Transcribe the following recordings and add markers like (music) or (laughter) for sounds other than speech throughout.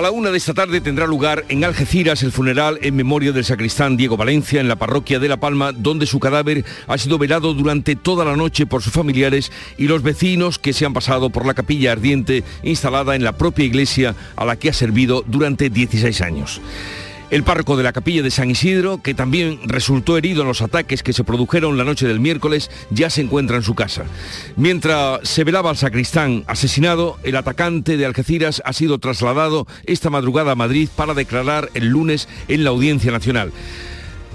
A la una de esta tarde tendrá lugar en Algeciras el funeral en memoria del sacristán Diego Valencia en la parroquia de La Palma, donde su cadáver ha sido velado durante toda la noche por sus familiares y los vecinos que se han pasado por la capilla ardiente instalada en la propia iglesia a la que ha servido durante 16 años. El párroco de la capilla de San Isidro, que también resultó herido en los ataques que se produjeron la noche del miércoles, ya se encuentra en su casa. Mientras se velaba al sacristán asesinado, el atacante de Algeciras ha sido trasladado esta madrugada a Madrid para declarar el lunes en la Audiencia Nacional.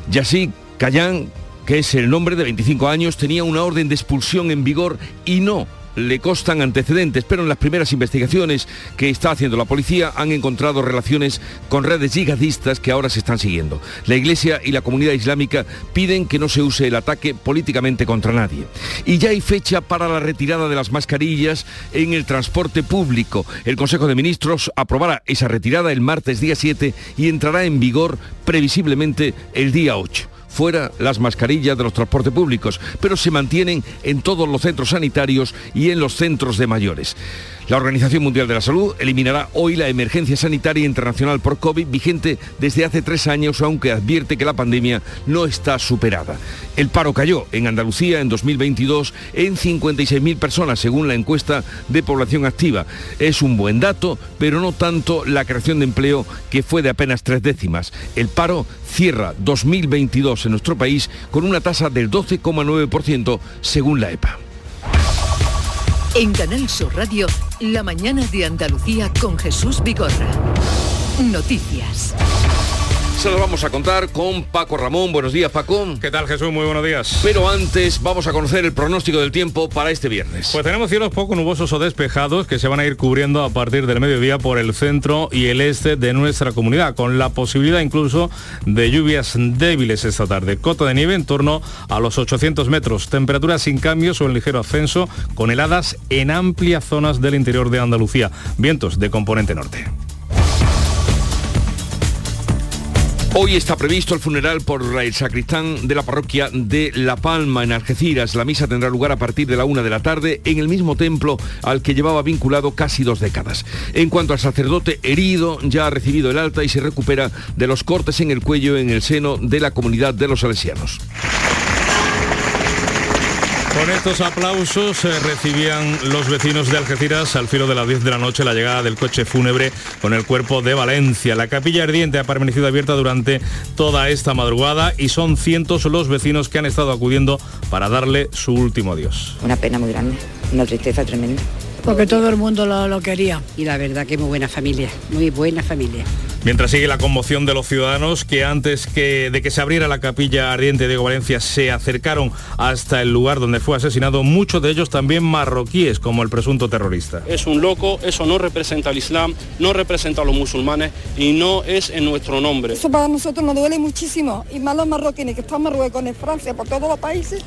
Yassi Cayán, que es el nombre de 25 años, tenía una orden de expulsión en vigor y no le costan antecedentes, pero en las primeras investigaciones que está haciendo la policía han encontrado relaciones con redes yihadistas que ahora se están siguiendo. La Iglesia y la comunidad islámica piden que no se use el ataque políticamente contra nadie. Y ya hay fecha para la retirada de las mascarillas en el transporte público. El Consejo de Ministros aprobará esa retirada el martes día 7 y entrará en vigor previsiblemente el día 8 fuera las mascarillas de los transportes públicos, pero se mantienen en todos los centros sanitarios y en los centros de mayores. La Organización Mundial de la Salud eliminará hoy la emergencia sanitaria internacional por COVID vigente desde hace tres años, aunque advierte que la pandemia no está superada. El paro cayó en Andalucía en 2022 en 56.000 personas, según la encuesta de población activa. Es un buen dato, pero no tanto la creación de empleo, que fue de apenas tres décimas. El paro cierra 2022 en nuestro país con una tasa del 12,9% según la EPA. En Canal Sur Radio, La mañana de Andalucía con Jesús Vigorra. Noticias. Se lo vamos a contar con Paco Ramón. Buenos días, Paco. ¿Qué tal, Jesús? Muy buenos días. Pero antes vamos a conocer el pronóstico del tiempo para este viernes. Pues tenemos cielos poco nubosos o despejados que se van a ir cubriendo a partir del mediodía por el centro y el este de nuestra comunidad, con la posibilidad incluso de lluvias débiles esta tarde. Cota de nieve en torno a los 800 metros. Temperaturas sin cambios o en ligero ascenso, con heladas en amplias zonas del interior de Andalucía. Vientos de componente norte. Hoy está previsto el funeral por el sacristán de la parroquia de La Palma en Algeciras. La misa tendrá lugar a partir de la una de la tarde en el mismo templo al que llevaba vinculado casi dos décadas. En cuanto al sacerdote herido, ya ha recibido el alta y se recupera de los cortes en el cuello en el seno de la comunidad de los salesianos. Con estos aplausos eh, recibían los vecinos de Algeciras al filo de las 10 de la noche la llegada del coche fúnebre con el cuerpo de Valencia. La capilla ardiente ha permanecido abierta durante toda esta madrugada y son cientos los vecinos que han estado acudiendo para darle su último adiós. Una pena muy grande, una tristeza tremenda. Porque todo el mundo lo, lo quería. Y la verdad que muy buena familia, muy buena familia. Mientras sigue la conmoción de los ciudadanos que antes que, de que se abriera la capilla ardiente de Diego Valencia se acercaron hasta el lugar donde fue asesinado, muchos de ellos también marroquíes como el presunto terrorista. Es un loco, eso no representa al Islam, no representa a los musulmanes y no es en nuestro nombre. Eso para nosotros nos duele muchísimo y más los marroquíes que están en Marruecos, en Francia, por todos los países.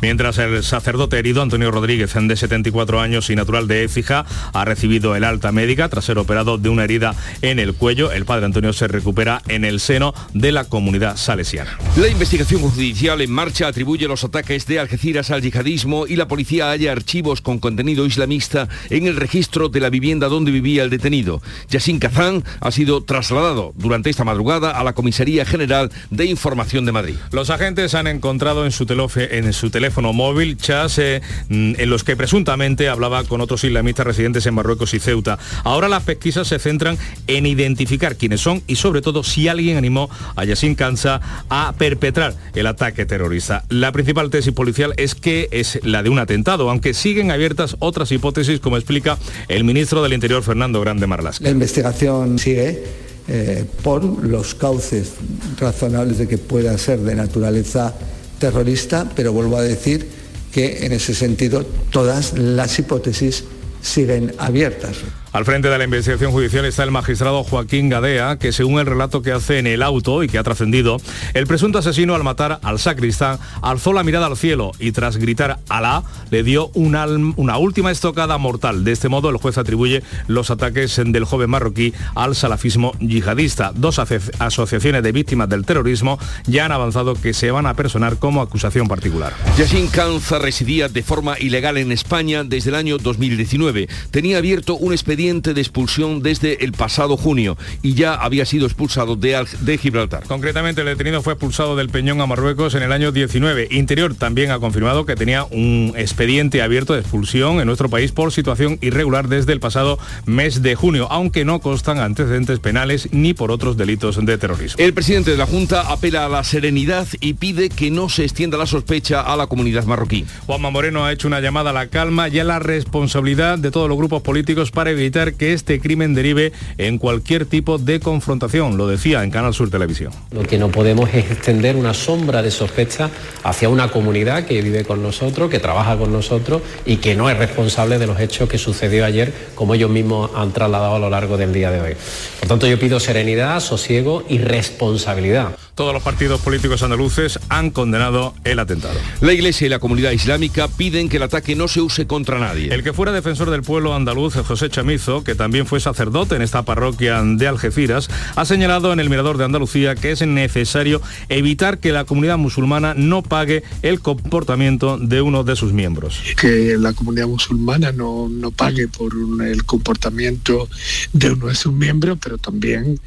Mientras el sacerdote herido, Antonio Rodríguez, de 74 años y natural de Écija, ha recibido el alta médica tras ser operado de una herida en el cuello. El padre Antonio se recupera en el seno de la comunidad salesiana. La investigación judicial en marcha atribuye los ataques de Algeciras al yihadismo y la policía halla archivos con contenido islamista en el registro de la vivienda donde vivía el detenido. Yassin Kazán ha sido trasladado durante esta madrugada a la Comisaría General de Información de Madrid. Los agentes han encontrado en su, telofe, en su teléfono móvil chats eh, en los que presuntamente hablaba con otros islamistas residentes en Marruecos y Ceuta. Ahora las pesquisas se centran en identificar quiénes son y sobre todo si alguien animó a Yassin Kansa a perpetrar el ataque terrorista. La principal tesis policial es que es la de un atentado, aunque siguen abiertas otras hipótesis, como explica el ministro del Interior Fernando Grande Marlasca. La investigación sigue eh, por los cauces razonables de que pueda ser de naturaleza terrorista, pero vuelvo a decir que en ese sentido todas las hipótesis siguen abiertas. Al frente de la investigación judicial está el magistrado Joaquín Gadea, que según el relato que hace en el auto y que ha trascendido, el presunto asesino al matar al sacristán alzó la mirada al cielo y tras gritar Alá le dio una, una última estocada mortal. De este modo el juez atribuye los ataques del joven marroquí al salafismo yihadista. Dos asociaciones de víctimas del terrorismo ya han avanzado que se van a personar como acusación particular. Yassin Canza residía de forma ilegal en España desde el año 2019. Tenía abierto un expediente de expulsión desde el pasado junio y ya había sido expulsado de, de Gibraltar. Concretamente, el detenido fue expulsado del Peñón a Marruecos en el año 19. Interior también ha confirmado que tenía un expediente abierto de expulsión en nuestro país por situación irregular desde el pasado mes de junio, aunque no constan antecedentes penales ni por otros delitos de terrorismo. El presidente de la Junta apela a la serenidad y pide que no se extienda la sospecha a la comunidad marroquí. Juanma Moreno ha hecho una llamada a la calma y a la responsabilidad de todos los grupos políticos para evitar que este crimen derive en cualquier tipo de confrontación, lo decía en Canal Sur Televisión. Lo que no podemos es extender una sombra de sospecha hacia una comunidad que vive con nosotros, que trabaja con nosotros y que no es responsable de los hechos que sucedió ayer, como ellos mismos han trasladado a lo largo del día de hoy. Por tanto, yo pido serenidad, sosiego y responsabilidad. Todos los partidos políticos andaluces han condenado el atentado. La Iglesia y la comunidad islámica piden que el ataque no se use contra nadie. El que fuera defensor del pueblo andaluz, José Chamizo, que también fue sacerdote en esta parroquia de Algeciras, ha señalado en el Mirador de Andalucía que es necesario evitar que la comunidad musulmana no pague el comportamiento de uno de sus miembros. Que la comunidad musulmana no, no pague por el comportamiento de uno de sus miembros, pero también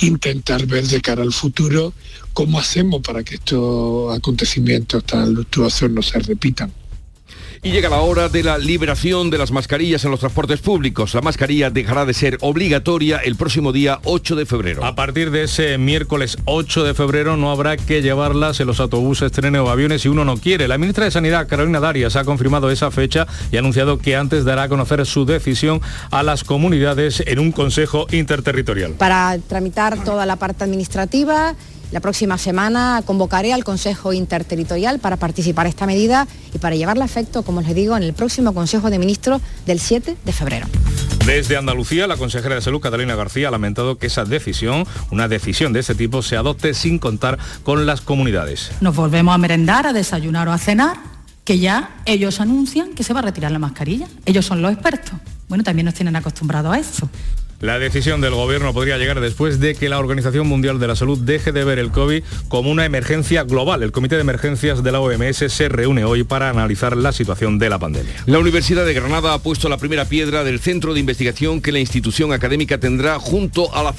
intentar ver de cara al futuro cómo hacemos para que estos acontecimientos tan luctuosos no se repitan. Y llega la hora de la liberación de las mascarillas en los transportes públicos. La mascarilla dejará de ser obligatoria el próximo día 8 de febrero. A partir de ese miércoles 8 de febrero no habrá que llevarlas en los autobuses, trenes o aviones si uno no quiere. La ministra de Sanidad, Carolina Darias, ha confirmado esa fecha y ha anunciado que antes dará a conocer su decisión a las comunidades en un consejo interterritorial. Para tramitar toda la parte administrativa la próxima semana convocaré al Consejo Interterritorial para participar esta medida y para llevarla a efecto, como les digo, en el próximo Consejo de Ministros del 7 de febrero. Desde Andalucía, la consejera de Salud, Catalina García, ha lamentado que esa decisión, una decisión de este tipo, se adopte sin contar con las comunidades. Nos volvemos a merendar, a desayunar o a cenar, que ya ellos anuncian que se va a retirar la mascarilla. Ellos son los expertos. Bueno, también nos tienen acostumbrados a eso. La decisión del gobierno podría llegar después de que la Organización Mundial de la Salud deje de ver el COVID como una emergencia global. El Comité de Emergencias de la OMS se reúne hoy para analizar la situación de la pandemia. La Universidad de Granada ha puesto la primera piedra del centro de investigación que la institución académica tendrá junto al,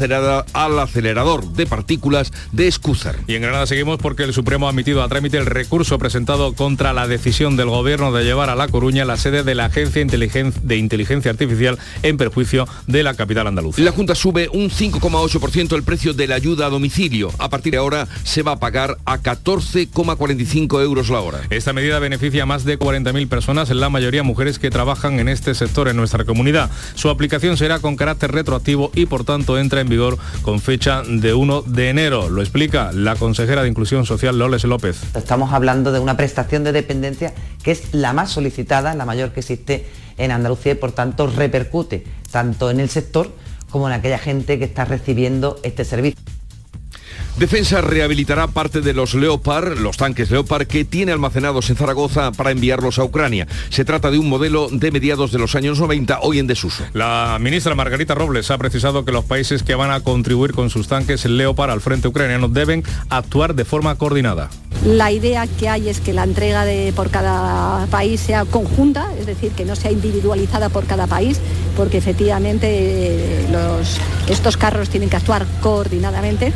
al acelerador de partículas de Escúzar. Y en Granada seguimos porque el Supremo ha admitido a trámite el recurso presentado contra la decisión del gobierno de llevar a La Coruña la sede de la Agencia de Inteligencia Artificial en perjuicio de la capital la Junta sube un 5,8% el precio de la ayuda a domicilio. A partir de ahora se va a pagar a 14,45 euros la hora. Esta medida beneficia a más de 40.000 personas, la mayoría mujeres que trabajan en este sector en nuestra comunidad. Su aplicación será con carácter retroactivo y por tanto entra en vigor con fecha de 1 de enero. Lo explica la consejera de Inclusión Social Loles López. Estamos hablando de una prestación de dependencia que es la más solicitada, la mayor que existe en Andalucía y por tanto repercute tanto en el sector como en aquella gente que está recibiendo este servicio. Defensa rehabilitará parte de los Leopard, los tanques Leopard, que tiene almacenados en Zaragoza para enviarlos a Ucrania. Se trata de un modelo de mediados de los años 90, hoy en desuso. La ministra Margarita Robles ha precisado que los países que van a contribuir con sus tanques Leopard al frente ucraniano deben actuar de forma coordinada. La idea que hay es que la entrega de, por cada país sea conjunta, es decir, que no sea individualizada por cada país, porque efectivamente eh, estos carros tienen que actuar coordinadamente.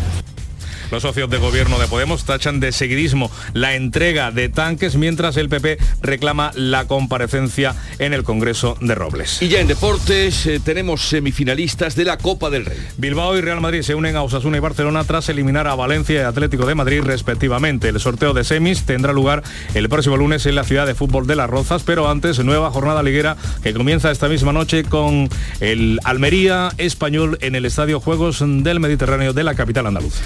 Los socios de gobierno de Podemos tachan de seguidismo la entrega de tanques mientras el PP reclama la comparecencia en el Congreso de Robles. Y ya en deportes eh, tenemos semifinalistas de la Copa del Rey. Bilbao y Real Madrid se unen a Osasuna y Barcelona tras eliminar a Valencia y Atlético de Madrid respectivamente. El sorteo de semis tendrá lugar el próximo lunes en la ciudad de fútbol de Las Rozas, pero antes nueva jornada liguera que comienza esta misma noche con el Almería español en el Estadio Juegos del Mediterráneo de la capital andaluza.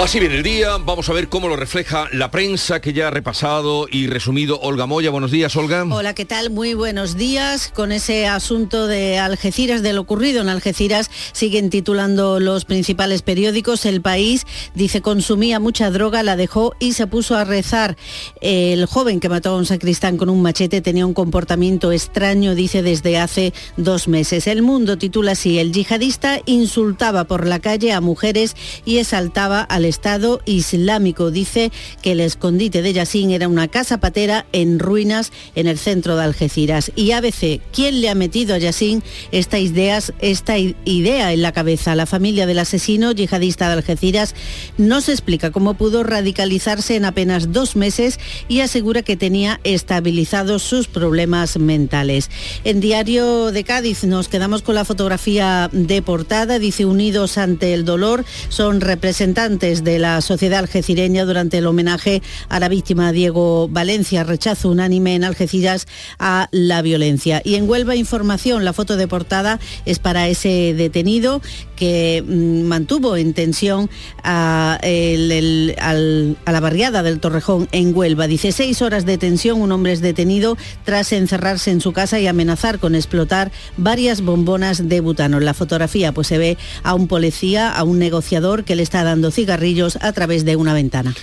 Así viene el día, vamos a ver cómo lo refleja la prensa que ya ha repasado y resumido Olga Moya. Buenos días, Olga. Hola, ¿qué tal? Muy buenos días. Con ese asunto de Algeciras, de lo ocurrido en Algeciras, siguen titulando los principales periódicos. El país dice consumía mucha droga, la dejó y se puso a rezar. El joven que mató a un sacristán con un machete tenía un comportamiento extraño, dice desde hace dos meses. El mundo titula así, el yihadista insultaba por la calle a mujeres y exaltaba al Estado Islámico. Dice que el escondite de Yassin era una casa patera en ruinas en el centro de Algeciras. Y ABC, ¿quién le ha metido a Yassin esta, ideas, esta idea en la cabeza? La familia del asesino yihadista de Algeciras no se explica cómo pudo radicalizarse en apenas dos meses y asegura que tenía estabilizados sus problemas mentales. En Diario de Cádiz nos quedamos con la fotografía de portada. Dice Unidos ante el dolor son representantes de la sociedad algecireña durante el homenaje a la víctima Diego Valencia. Rechazo unánime en Algeciras a la violencia. Y en Huelva Información, la foto de portada es para ese detenido que mm, mantuvo en tensión a, la barriada del Torrejón en Huelva. Dice seis horas de tensión, un hombre es detenido tras encerrarse en su casa y amenazar con explotar varias bombonas de butano. En la fotografía pues se ve a un policía, a un negociador que le está dando cigarrillos a través de una ventana.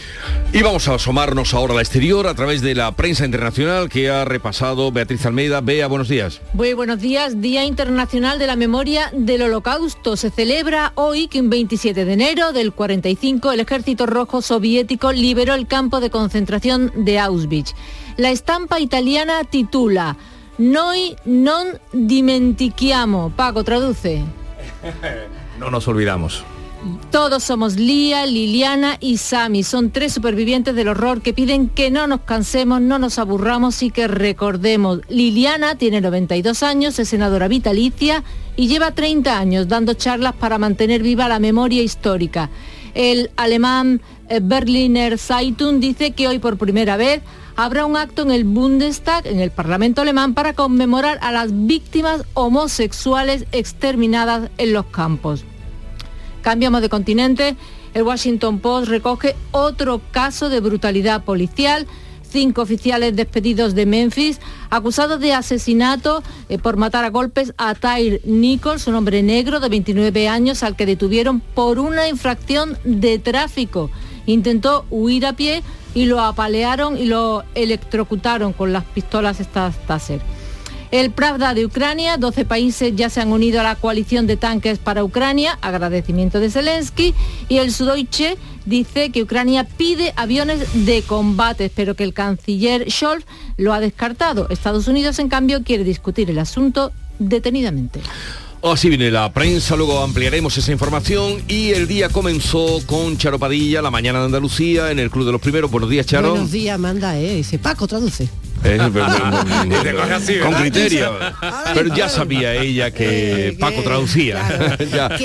Y vamos a asomarnos ahora al exterior a través de la prensa internacional que ha repasado Beatriz Almeida. Bea, buenos días. Muy buenos días. Día Internacional de la Memoria del Holocausto. Se celebra hoy que un 27 de enero del 45 el Ejército Rojo Soviético liberó el campo de concentración de Auschwitz. La estampa italiana titula Noi non dimentichiamo. Paco, traduce. (laughs) no nos olvidamos. Todos somos Lía, Liliana y Sami. Son tres supervivientes del horror que piden que no nos cansemos, no nos aburramos y que recordemos. Liliana tiene 92 años, es senadora vitalicia y lleva 30 años dando charlas para mantener viva la memoria histórica. El alemán eh, Berliner Zeitung dice que hoy por primera vez habrá un acto en el Bundestag, en el Parlamento alemán, para conmemorar a las víctimas homosexuales exterminadas en los campos. Cambiamos de continente. El Washington Post recoge otro caso de brutalidad policial. Cinco oficiales despedidos de Memphis, acusados de asesinato eh, por matar a golpes a Tyre Nichols, un hombre negro de 29 años al que detuvieron por una infracción de tráfico. Intentó huir a pie y lo apalearon y lo electrocutaron con las pistolas estas Taser. El Pravda de Ucrania, 12 países ya se han unido a la coalición de tanques para Ucrania, agradecimiento de Zelensky, y el Sudoiche dice que Ucrania pide aviones de combate, pero que el canciller Scholz lo ha descartado. Estados Unidos, en cambio, quiere discutir el asunto detenidamente. Así viene la prensa, luego ampliaremos esa información y el día comenzó con Charo Padilla, la mañana de Andalucía, en el Club de los Primeros. Buenos días, Charo. Buenos días, manda, eh. Dice Paco, traduce. Eh, (laughs) con criterio. Pero ya sabía ella que eh, Paco traducía. (laughs)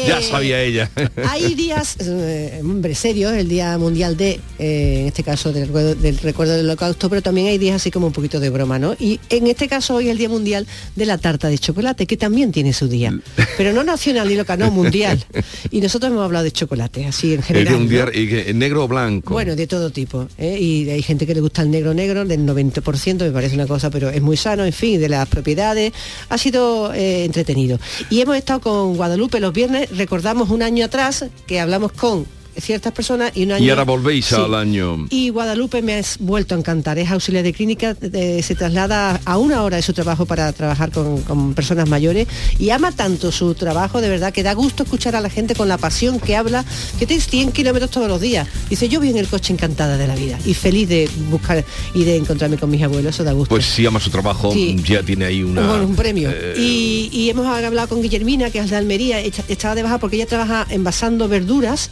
ya, sabía ella. Hay días, eh, hombre, serios, el Día Mundial de, en este caso, del, del recuerdo del holocausto, pero también hay días así como un poquito de broma, ¿no? Y en este caso hoy es el Día Mundial de la tarta de chocolate, que también tiene su día. (laughs) Pero no nacional ni local, no, mundial. Y nosotros hemos hablado de chocolate, así en general. y negro o blanco. Bueno, de todo tipo. Y hay gente que le gusta el negro negro, del 90%, me parece una cosa, pero es muy sano, en fin, de las propiedades. Ha sido eh, entretenido. Y hemos estado con Guadalupe los viernes, recordamos un año atrás que hablamos con ciertas personas y un año... Y ahora volvéis al año... Y Guadalupe me ha vuelto a encantar, es auxiliar de clínica, se traslada a una hora de su trabajo para trabajar con, personas mayores y ama tanto su trabajo, de verdad, que da gusto escuchar a la gente con la pasión que habla, que tienes 100 kilómetros todos los días. Dice, yo voy en el coche encantada de la vida y feliz de buscar y de encontrarme con mis abuelos, eso da gusto. Pues si ama su trabajo, ya tiene ahí una... un premio. Eh, y, y, hemos hablado con Guillermina, que es de Almería, estaba de baja porque ella trabaja envasando verduras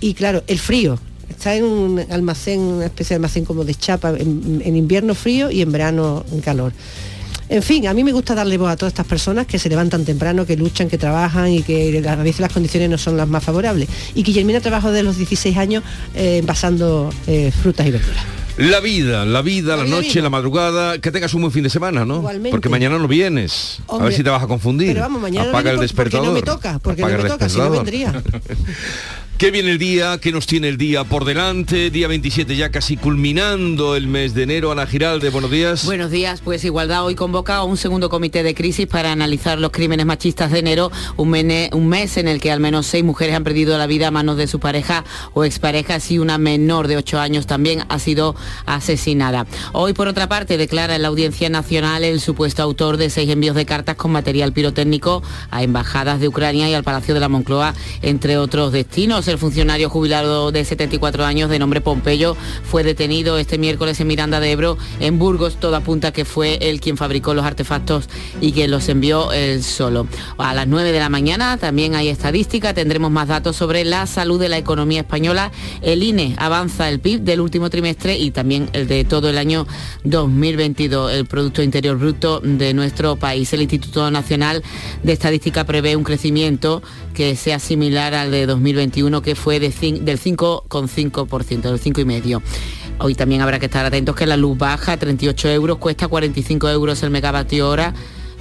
y claro, el frío. Está en un almacén, una especie de almacén como de chapa, en, invierno frío y en verano en calor. En fin, a mí me gusta darle voz a todas estas personas que se levantan temprano, que luchan, que trabajan y que a veces las condiciones no son las más favorables. Y Guillermina trabajo de los 16 años eh, envasando eh, frutas y verduras. La vida, la vida, la, noche, la madrugada, que tengas un buen fin de semana, ¿no? Porque mañana no vienes. a ver si te vas a confundir. Pero vamos, mañana Apaga el despertador. Porque no me toca, porque no me toca, si no vendría. (laughs) Qué viene el día, qué nos tiene el día por delante, día 27 ya casi culminando el mes de enero. Ana Giralde, buenos días. Buenos días, pues Igualdad hoy convoca a un segundo comité de crisis para analizar los crímenes machistas de enero, un, un mes en el que al menos seis mujeres han perdido la vida a manos de su pareja o exparejas y una menor de ocho años también ha sido asesinada. Hoy, por otra parte, declara en la Audiencia Nacional el supuesto autor de seis envíos de cartas con material pirotécnico a embajadas de Ucrania y al Palacio de la Moncloa, entre otros destinos. El funcionario jubilado de 74 años de nombre Pompeyo fue detenido este miércoles en Miranda de Ebro, en Burgos. Todo apunta que fue él quien fabricó los artefactos y que los envió él solo. A las 9 de la mañana también hay estadística, tendremos más datos sobre la salud de la economía española. El INE avanza el PIB del último trimestre y también el de todo el año 2022, el Producto Interior Bruto de nuestro país. El Instituto Nacional de Estadística prevé un crecimiento que sea similar al de 2021, que fue de del 5,5%, del 5,5%. Hoy también habrá que estar atentos que la luz baja, 38 euros, cuesta 45 euros el megavatio hora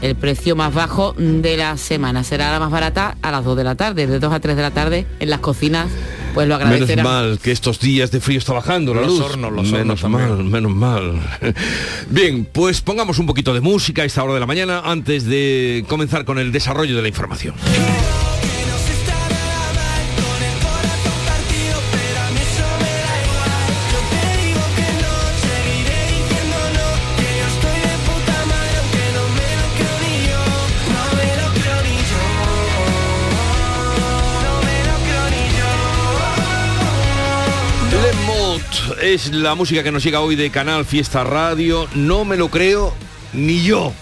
el precio más bajo de la semana. Será la más barata a las 2 de la tarde, de 2 a 3 de la tarde en las cocinas. Pues lo agradecerán. Menos mal que estos días de frío está bajando la los luz. Hornos, los menos mal, menos mal. (laughs) Bien, pues pongamos un poquito de música a esta hora de la mañana antes de comenzar con el desarrollo de la información. Es la música que nos llega hoy de Canal Fiesta Radio. No me lo creo ni yo.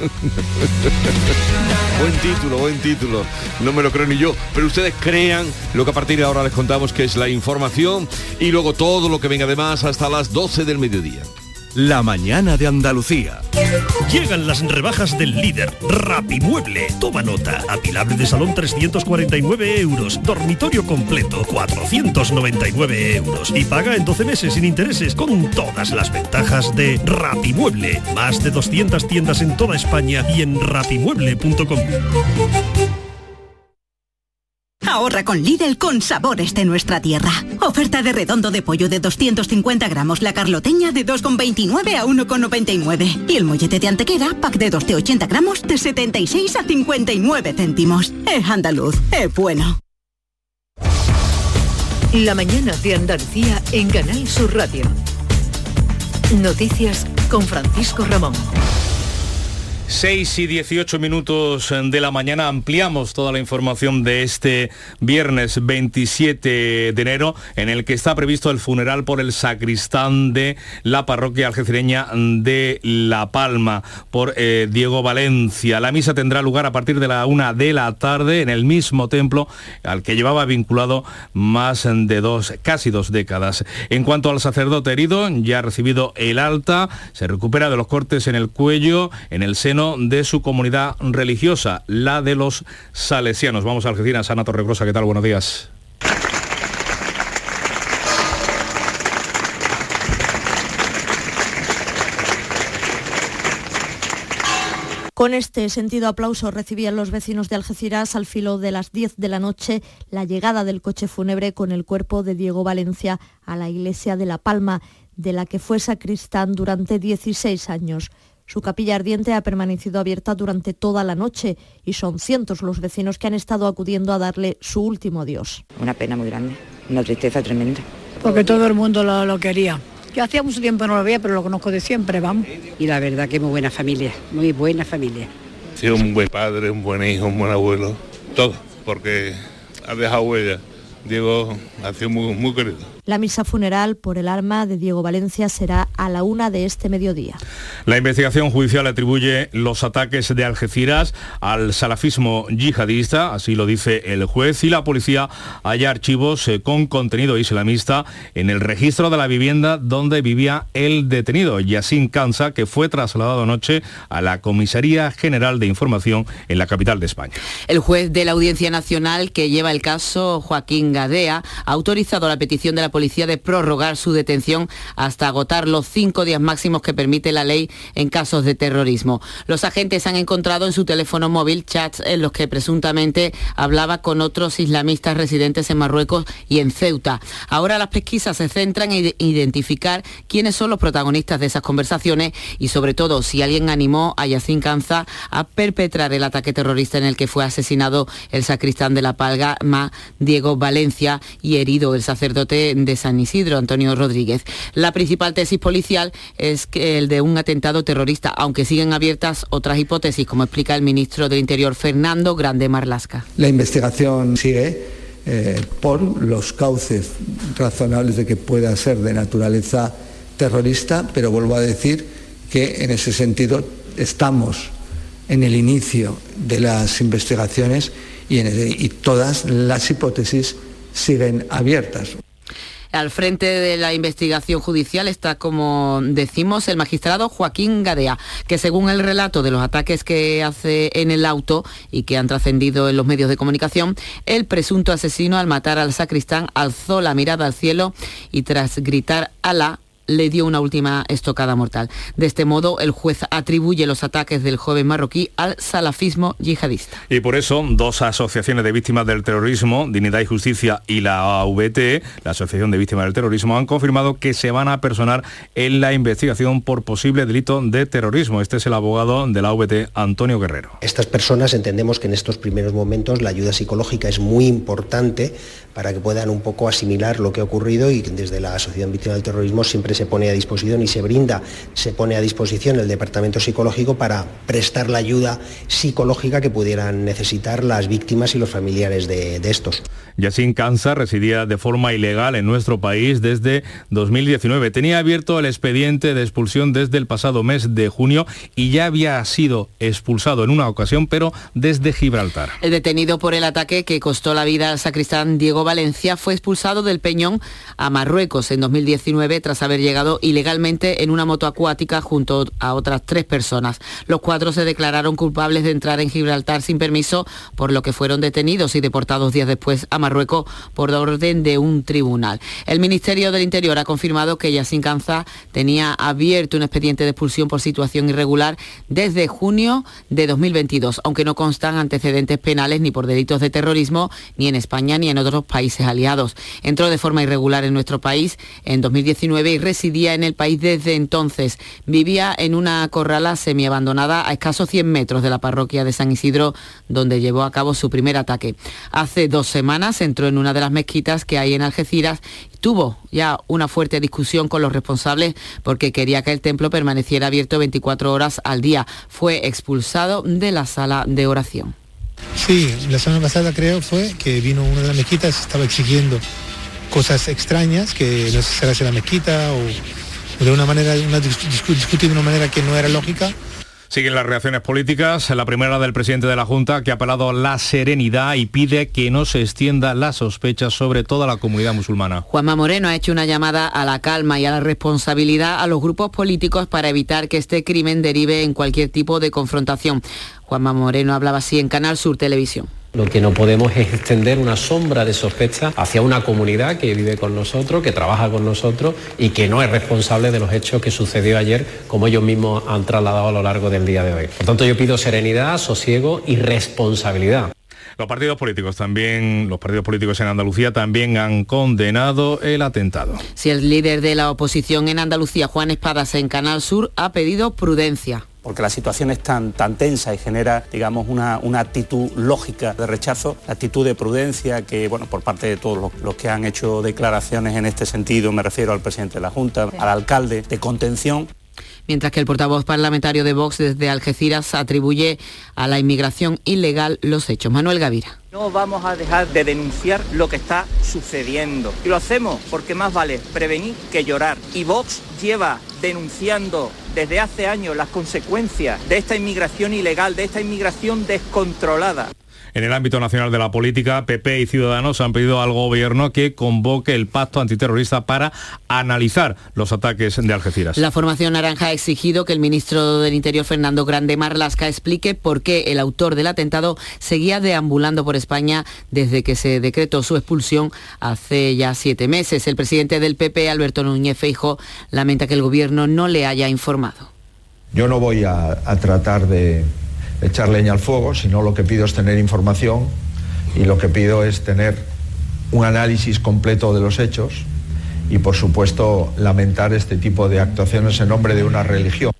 (laughs) buen título, buen título. No me lo creo ni yo. Pero ustedes crean lo que a partir de ahora les contamos que es la información y luego todo lo que venga de más hasta las 12 del mediodía. La mañana de Andalucía. Llegan las rebajas del líder, Rapimueble. Toma nota. Apilable de salón 349 euros. Dormitorio completo 499 euros. Y paga en 12 meses sin intereses con todas las ventajas de Rapimueble. Más de 200 tiendas en toda España y en rapimueble.com. Ahorra con Lidl con sabores de nuestra tierra. Oferta de redondo de pollo de 250 gramos, la carloteña de 2,29 a 1,99. Y el mollete de antequera, pack de 2 de 80 gramos, de 76 a 59 céntimos. Es andaluz, es bueno. La mañana de Andalucía en Canal Sur Radio. Noticias con Francisco Ramón. 6 y 18 minutos de la mañana ampliamos toda la información de este viernes 27 de enero en el que está previsto el funeral por el sacristán de la parroquia algecireña de La Palma por eh, Diego Valencia. La misa tendrá lugar a partir de la una de la tarde en el mismo templo al que llevaba vinculado más de dos, casi dos décadas. En cuanto al sacerdote herido, ya ha recibido el alta, se recupera de los cortes en el cuello, en el seno de su comunidad religiosa, la de los salesianos. Vamos a Algeciras, Ana Torregrosa, ¿qué tal? Buenos días. Con este sentido aplauso recibían los vecinos de Algeciras al filo de las 10 de la noche la llegada del coche fúnebre con el cuerpo de Diego Valencia a la iglesia de La Palma, de la que fue sacristán durante 16 años. Su capilla ardiente ha permanecido abierta durante toda la noche y son cientos los vecinos que han estado acudiendo a darle su último adiós. Una pena muy grande, una tristeza tremenda. Porque todo el mundo lo, quería. Yo hacía mucho tiempo no lo veía, pero lo conozco de siempre, vamos. Y la verdad que muy buena familia, muy buena familia. Sí, un buen padre, un buen hijo, un buen abuelo, todo, porque ha dejado huella. Diego ha sido muy, muy querido. La misa funeral por el arma de Diego Valencia será a la una de este mediodía. La investigación judicial atribuye los ataques de Algeciras al salafismo yihadista, así lo dice el juez, y la policía halla archivos eh, con contenido islamista en el registro de la vivienda donde vivía el detenido, Yassin Kansa, que fue trasladado anoche a la Comisaría General de Información en la capital de España. El juez de la Audiencia Nacional que lleva el caso, Joaquín Gadea, ha autorizado la petición de la policía de prorrogar su detención hasta agotar los cinco días máximos que permite la ley en casos de terrorismo. Los agentes han encontrado en su teléfono móvil chats en los que presuntamente hablaba con otros islamistas residentes en Marruecos y en Ceuta. Ahora las pesquisas se centran en identificar quiénes son los protagonistas de esas conversaciones y sobre todo si alguien animó a Yacine Canza a perpetrar el ataque terrorista en el que fue asesinado el sacristán de la Palma, Diego Valencia, y herido el sacerdote de San Isidro, Antonio Rodríguez. La principal tesis policial es que el de un atentado terrorista, aunque siguen abiertas otras hipótesis, como explica el ministro del Interior, Fernando Grande Marlasca. La investigación sigue. Eh, por los cauces razonables de que pueda ser de naturaleza terrorista, pero vuelvo a decir que en ese sentido estamos en el inicio de las investigaciones y, todas las hipótesis siguen abiertas. Al frente de la investigación judicial está, como decimos, el magistrado Joaquín Gadea, que según el relato de los ataques que hace en el auto y que han trascendido en los medios de comunicación, el presunto asesino al matar al sacristán alzó la mirada al cielo y tras gritar Alá le dio una última estocada mortal. De este modo, el juez atribuye los ataques del joven marroquí al salafismo yihadista. Y por eso, dos asociaciones de víctimas del terrorismo, Dignidad y Justicia y la AVT, la Asociación de Víctimas del Terrorismo, han confirmado que se van a personar en la investigación por posible delito de terrorismo. Este es el abogado de la AVT, Antonio Guerrero. Estas personas entendemos que en estos primeros momentos la ayuda psicológica es muy importante para que puedan un poco asimilar lo que ha ocurrido y desde la Asociación Víctima del Terrorismo siempre se pone a disposición y se brinda, se pone a disposición el Departamento Psicológico para prestar la ayuda psicológica que pudieran necesitar las víctimas y los familiares de, estos. Yacine Canza residía de forma ilegal en nuestro país desde 2019. Tenía abierto el expediente de expulsión desde el pasado mes de junio y ya había sido expulsado en una ocasión, pero desde Gibraltar. El detenido por el ataque que costó la vida al sacristán Diego Valencia fue expulsado del Peñón a Marruecos en 2019 tras haber llegado ilegalmente en una moto acuática junto a otras tres personas. Los cuatro se declararon culpables de entrar en Gibraltar sin permiso, por lo que fueron detenidos y deportados días después a Marruecos por orden de un tribunal. El Ministerio del Interior ha confirmado que Yacine Canza tenía abierto un expediente de expulsión por situación irregular desde junio de 2022, aunque no constan antecedentes penales ni por delitos de terrorismo ni en España ni en otros países aliados. Entró de forma irregular en nuestro país en 2019 y residía en el país desde entonces. Vivía en una corrala semiabandonada a escasos 100 metros de la parroquia de San Isidro, donde llevó a cabo su primer ataque. Hace dos semanas entró en una de las mezquitas que hay en Algeciras tuvo ya una fuerte discusión con los responsables porque quería que el templo permaneciera abierto 24 horas al día. Fue expulsado de la sala de oración. Sí, la semana pasada creo fue que vino una de las mezquitas, estaba exigiendo cosas extrañas, que no se cerrase la mezquita o, de una manera, una, discutir de una manera que no era lógica. Siguen las reacciones políticas. La primera del presidente de la Junta, que ha apelado a la serenidad y pide que no se extienda la sospecha sobre toda la comunidad musulmana. Juanma Moreno ha hecho una llamada a la calma y a la responsabilidad a los grupos políticos para evitar que este crimen derive en cualquier tipo de confrontación. Juanma Moreno hablaba así en Canal Sur Televisión. Lo que no podemos es extender una sombra de sospecha hacia una comunidad que vive con nosotros, que trabaja con nosotros y que no es responsable de los hechos que sucedió ayer, como ellos mismos han trasladado a lo largo del día de hoy. Por tanto, yo pido serenidad, sosiego y responsabilidad. Los partidos políticos también, los partidos políticos en Andalucía también han condenado el atentado. Si el líder de la oposición en Andalucía, Juan Espadas, en Canal Sur, ha pedido prudencia porque la situación es tan, tan tensa y genera, digamos, una, actitud lógica de rechazo, la actitud de prudencia que, bueno, por parte de todos los, que han hecho declaraciones en este sentido, me refiero al presidente de la Junta, al alcalde, de contención mientras que el portavoz parlamentario de Vox desde Algeciras atribuye a la inmigración ilegal los hechos. Manuel Gavira. No vamos a dejar de denunciar lo que está sucediendo. Y lo hacemos porque más vale prevenir que llorar. Y Vox lleva denunciando desde hace años las consecuencias de esta inmigración ilegal, de esta inmigración descontrolada. En el ámbito nacional de la política, PP y Ciudadanos han pedido al gobierno que convoque el pacto antiterrorista para analizar los ataques de Algeciras. La formación naranja ha exigido que el ministro del Interior, Fernando Grande Marlasca, explique por qué el autor del atentado seguía deambulando por España desde que se decretó su expulsión hace ya siete meses. El presidente del PP, Alberto Núñez Feijo, lamenta que el gobierno no le haya informado. Yo no voy a, a tratar de echar leña al fuego, sino lo que pido es tener información y lo que pido es tener un análisis completo de los hechos y, por supuesto, lamentar este tipo de actuaciones en nombre de una religión.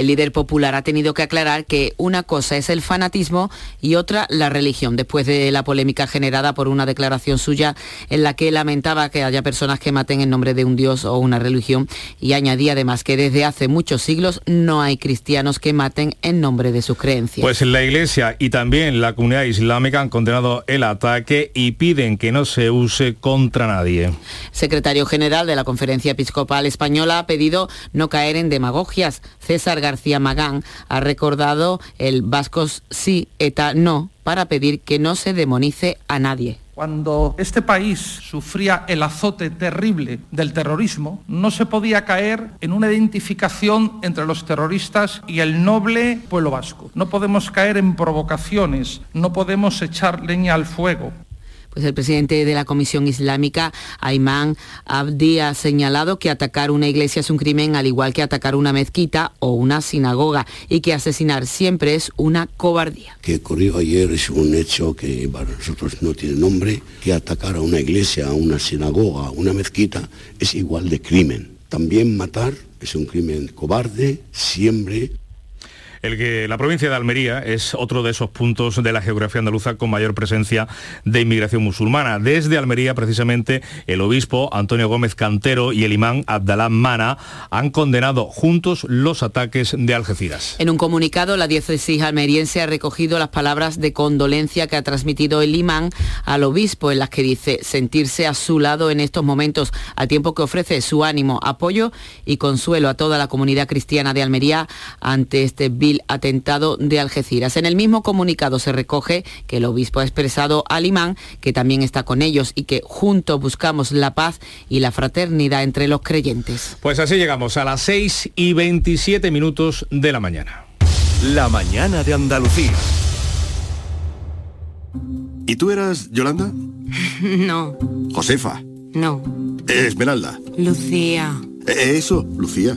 El líder popular ha tenido que aclarar que una cosa es el fanatismo y otra la religión, después de la polémica generada por una declaración suya en la que lamentaba que haya personas que maten en nombre de un dios o una religión y añadía además que desde hace muchos siglos no hay cristianos que maten en nombre de sus creencias. Pues la Iglesia y también la comunidad islámica han condenado el ataque y piden que no se use contra nadie. Secretario General de la Conferencia Episcopal Española ha pedido no caer en demagogias. César García Magán ha recordado el vascos sí, ETA no, para pedir que no se demonice a nadie. Cuando este país sufría el azote terrible del terrorismo, no se podía caer en una identificación entre los terroristas y el noble pueblo vasco. No podemos caer en provocaciones, no podemos echar leña al fuego. Pues el presidente de la Comisión Islámica, Ayman Abdi, ha señalado que atacar una iglesia es un crimen al igual que atacar una mezquita o una sinagoga y que asesinar siempre es una cobardía. Que ocurrió ayer es un hecho que para nosotros no tiene nombre, que atacar a una iglesia, a una sinagoga, a una mezquita es igual de crimen. También matar es un crimen cobarde, siempre el que la provincia de Almería es otro de esos puntos de la geografía andaluza con mayor presencia de inmigración musulmana. Desde Almería, precisamente, el obispo Antonio Gómez Cantero y el imán Abdalá Mana han condenado juntos los ataques de Algeciras. En un comunicado, la diócesis almeriense ha recogido las palabras de condolencia que ha transmitido el imán al obispo, en las que dice sentirse a su lado en estos momentos, al tiempo que ofrece su ánimo, apoyo y consuelo a toda la comunidad cristiana de Almería ante este atentado de Algeciras. En el mismo comunicado se recoge que el obispo ha expresado al imán que también está con ellos y que juntos buscamos la paz y la fraternidad entre los creyentes. Pues así llegamos a las 6 y 27 minutos de la mañana. La mañana de Andalucía. ¿Y tú eras Yolanda? (laughs) No. Josefa. No. Esmeralda. Lucía. Eso, Lucía.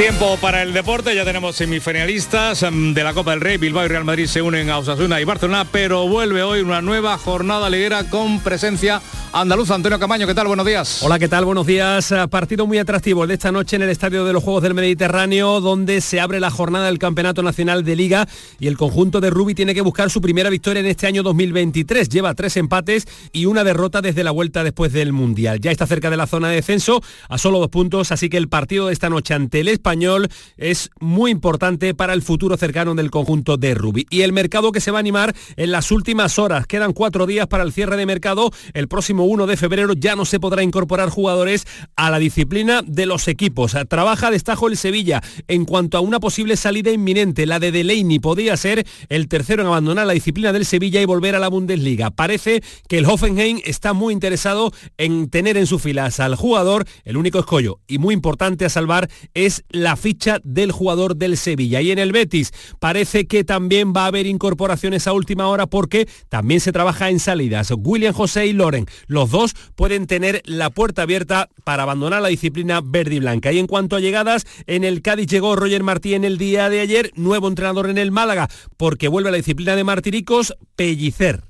Tiempo para el deporte, ya tenemos semifinalistas em, de la Copa del Rey, Bilbao y Real Madrid se unen a Osasuna y Barcelona, pero vuelve hoy una nueva jornada liguera con presencia andaluza. Antonio Camaño, ¿qué tal? Buenos días. Hola, ¿qué tal? Buenos días. Eh, partido muy atractivo el de esta noche en el Estadio de los Juegos del Mediterráneo, donde se abre la jornada del Campeonato Nacional de Liga y el conjunto de Rubi tiene que buscar su primera victoria en este año 2023. Lleva tres empates y una derrota desde la vuelta después del Mundial. Ya está cerca de la zona de descenso, a solo dos puntos, así que el partido de esta noche ante el Español es muy importante para el futuro cercano del conjunto de Rubi. Y el mercado que se va a animar en las últimas horas. Quedan cuatro días para el cierre de mercado. El próximo 1 de febrero ya no se podrá incorporar jugadores a la disciplina de los equipos. Trabaja destajo el Sevilla en cuanto a una posible salida inminente. La de Delaney podría ser el tercero en abandonar la disciplina del Sevilla y volver a la Bundesliga. Parece que el Hoffenheim está muy interesado en tener en sus filas al jugador. El único escollo y muy importante a salvar es ficha del jugador del Sevilla. Y en el Betis parece que también va a haber incorporaciones a última hora porque también se trabaja en salidas. William José y Loren, los dos pueden tener la puerta abierta para abandonar la disciplina verde y blanca. Y en cuanto a llegadas, en el Cádiz llegó Roger Martí en el día de ayer, nuevo entrenador en el Málaga, porque vuelve a la disciplina de Martiricos, Pellicer.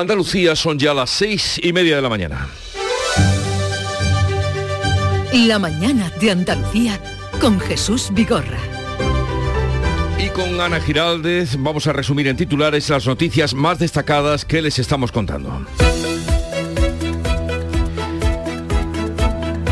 Andalucía son ya las seis y media de la mañana. La mañana de Andalucía con Jesús Vigorra. Y con Ana Giraldez vamos a resumir en titulares las noticias más destacadas que les estamos contando.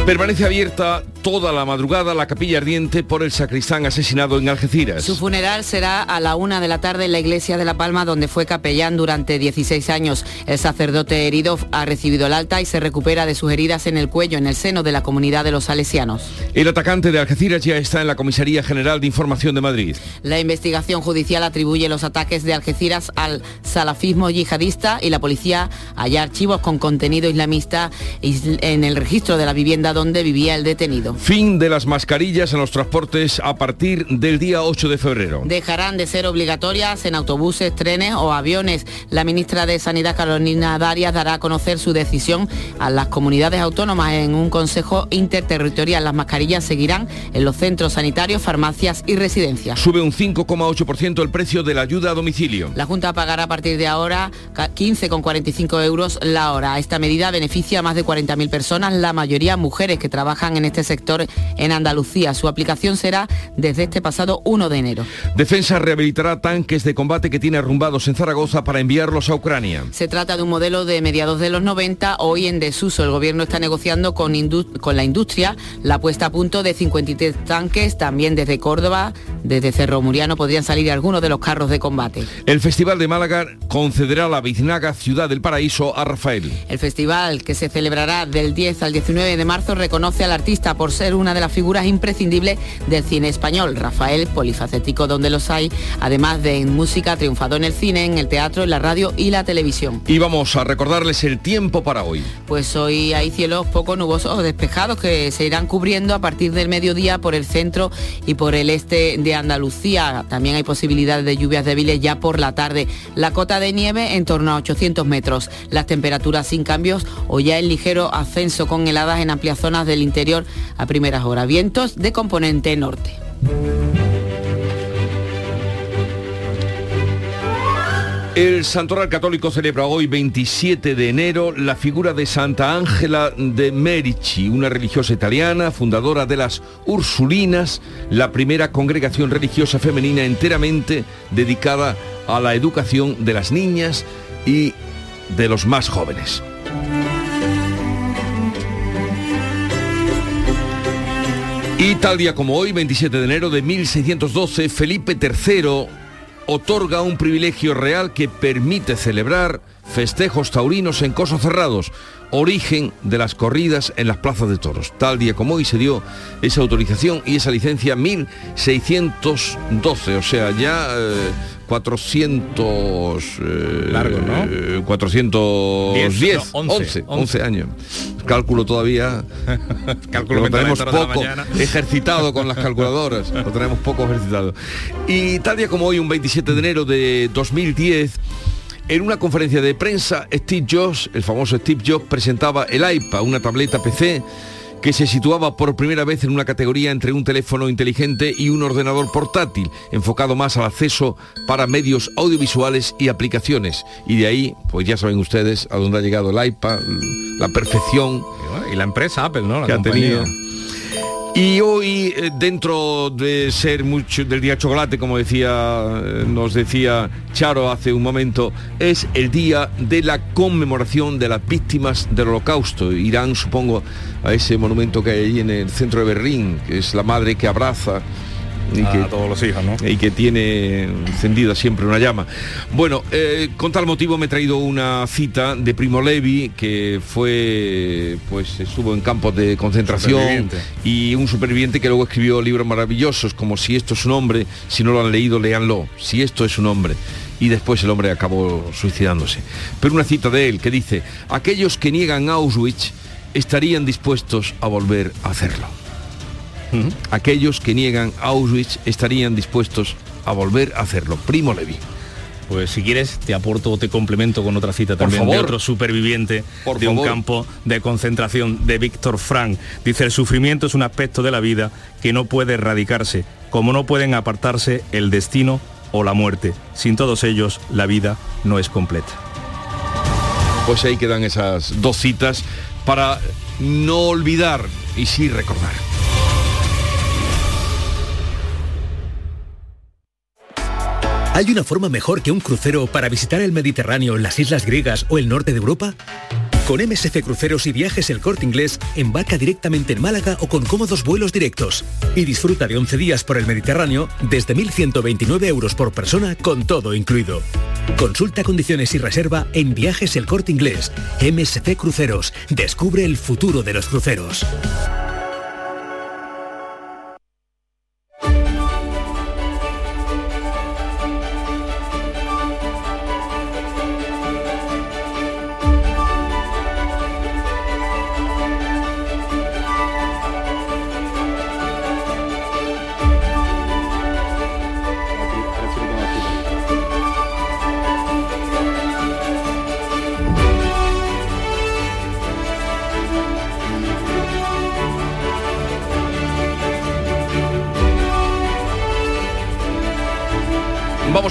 Permanece abierta toda la madrugada la capilla ardiente por el sacristán asesinado en Algeciras. Su funeral será a la una de la tarde en la iglesia de La Palma, donde fue capellán durante 16 años. El sacerdote herido ha recibido el alta y se recupera de sus heridas en el cuello en el seno de la comunidad de los salesianos. El atacante de Algeciras ya está en la Comisaría General de Información de Madrid. La investigación judicial atribuye los ataques de Algeciras al salafismo yihadista y la policía halla archivos con contenido islamista en el registro de la vivienda donde vivía el detenido. Fin de las mascarillas en los transportes a partir del día 8 de febrero. Dejarán de ser obligatorias en autobuses, trenes o aviones. La ministra de Sanidad, Carolina Darias, dará a conocer su decisión a las comunidades autónomas en un consejo interterritorial. Las mascarillas seguirán en los centros sanitarios, farmacias y residencias. Sube un 5,8% el precio de la ayuda a domicilio. La Junta pagará a partir de ahora 15,45 euros la hora. Esta medida beneficia a más de 40.000 personas, la mayoría mujeres que trabajan en este sector en Andalucía. Su aplicación será desde este pasado 1 de enero. Defensa rehabilitará tanques de combate que tiene arrumbados en Zaragoza para enviarlos a Ucrania. Se trata de un modelo de mediados de los 90, hoy en desuso. El gobierno está negociando con, con la industria la puesta a punto de 53 tanques, también desde Córdoba, desde Cerro Muriano podrían salir algunos de los carros de combate. El Festival de Málaga concederá la Biznaga Ciudad del Paraíso a Rafael. El festival, que se celebrará del 10 al 19 de marzo, reconoce al artista por ser una de las figuras imprescindibles del cine español. Rafael, polifacético donde los hay, además de en música, triunfado en el cine, en el teatro, en la radio y la televisión. Y vamos a recordarles el tiempo para hoy. Pues hoy hay cielos poco nubosos o despejados que se irán cubriendo a partir del mediodía por el centro y por el este de Andalucía. También hay posibilidades de lluvias débiles ya por la tarde. La cota de nieve en torno a 800 metros. Las temperaturas sin cambios o ya en ligero ascenso con heladas en amplias zonas del interior a primeras horas. Vientos de componente norte. El Santoral Católico celebra hoy 27 de enero la figura de Santa Ángela de Merici, una religiosa italiana, fundadora de las Ursulinas, la primera congregación religiosa femenina enteramente dedicada a la educación de las niñas y de los más jóvenes. Y tal día como hoy, 27 de enero de 1612, Felipe III otorga un privilegio real que permite celebrar festejos taurinos en cosos cerrados, origen de las corridas en las plazas de toros. Tal día como hoy se dio esa autorización y esa licencia 1612, o sea, ya eh, 400... Eh, Largo, ¿no? 410, Diez, no, 11, 11, 11, años. Cálculo todavía... (laughs) Cálculo lo tenemos poco ejercitado con las calculadoras. (laughs) Lo tenemos poco ejercitado. Y tal día como hoy, un 27 de enero de 2010, en una conferencia de prensa, Steve Jobs, el famoso Steve Jobs, presentaba el iPad, una tableta PC que se situaba por primera vez en una categoría entre un teléfono inteligente y un ordenador portátil, enfocado más al acceso para medios audiovisuales y aplicaciones. Y de ahí, pues ya saben ustedes a dónde ha llegado el iPad, la perfección Y la empresa Apple, ¿no? La que ha compañía. tenido. Y hoy, eh, dentro de ser mucho del día chocolate, como decía, eh, nos decía Charo hace un momento, es el día de la conmemoración de las víctimas del holocausto. Irán, supongo, a ese monumento que hay ahí en el centro de Berlín, que es la madre que abraza y A que, todos los hijos, ¿no? y que tiene encendida siempre una llama. Bueno, eh, con tal motivo me he traído una cita de Primo Levi, que fue, pues estuvo en campos de concentración y un superviviente que luego escribió libros maravillosos como Si esto es un hombre, si no lo han leído, léanlo, Si esto es un hombre. Y después el hombre acabó suicidándose. Pero una cita de él que dice, aquellos que niegan Auschwitz estarían dispuestos a volver a hacerlo. Aquellos que niegan Auschwitz estarían dispuestos a volver a hacerlo. Primo Levi. Pues si quieres te aporto o te complemento con otra cita también de otro superviviente Por de un campo de concentración de Víctor Frank. Dice el sufrimiento es un aspecto de la vida que no puede erradicarse, como no pueden apartarse el destino o la muerte. Sin todos ellos la vida no es completa. Pues ahí quedan esas dos citas para no olvidar y sí recordar. ¿Hay una forma mejor que un crucero para visitar el Mediterráneo, las islas griegas o el norte de Europa? Con MSC Cruceros y Viajes El Corte Inglés, embarca directamente en Málaga o con cómodos vuelos directos y disfruta de 11 días por el Mediterráneo desde 1.129 euros por persona con todo incluido. Consulta condiciones y reserva en Viajes El Corte Inglés. MSC Cruceros. Descubre el futuro de los cruceros.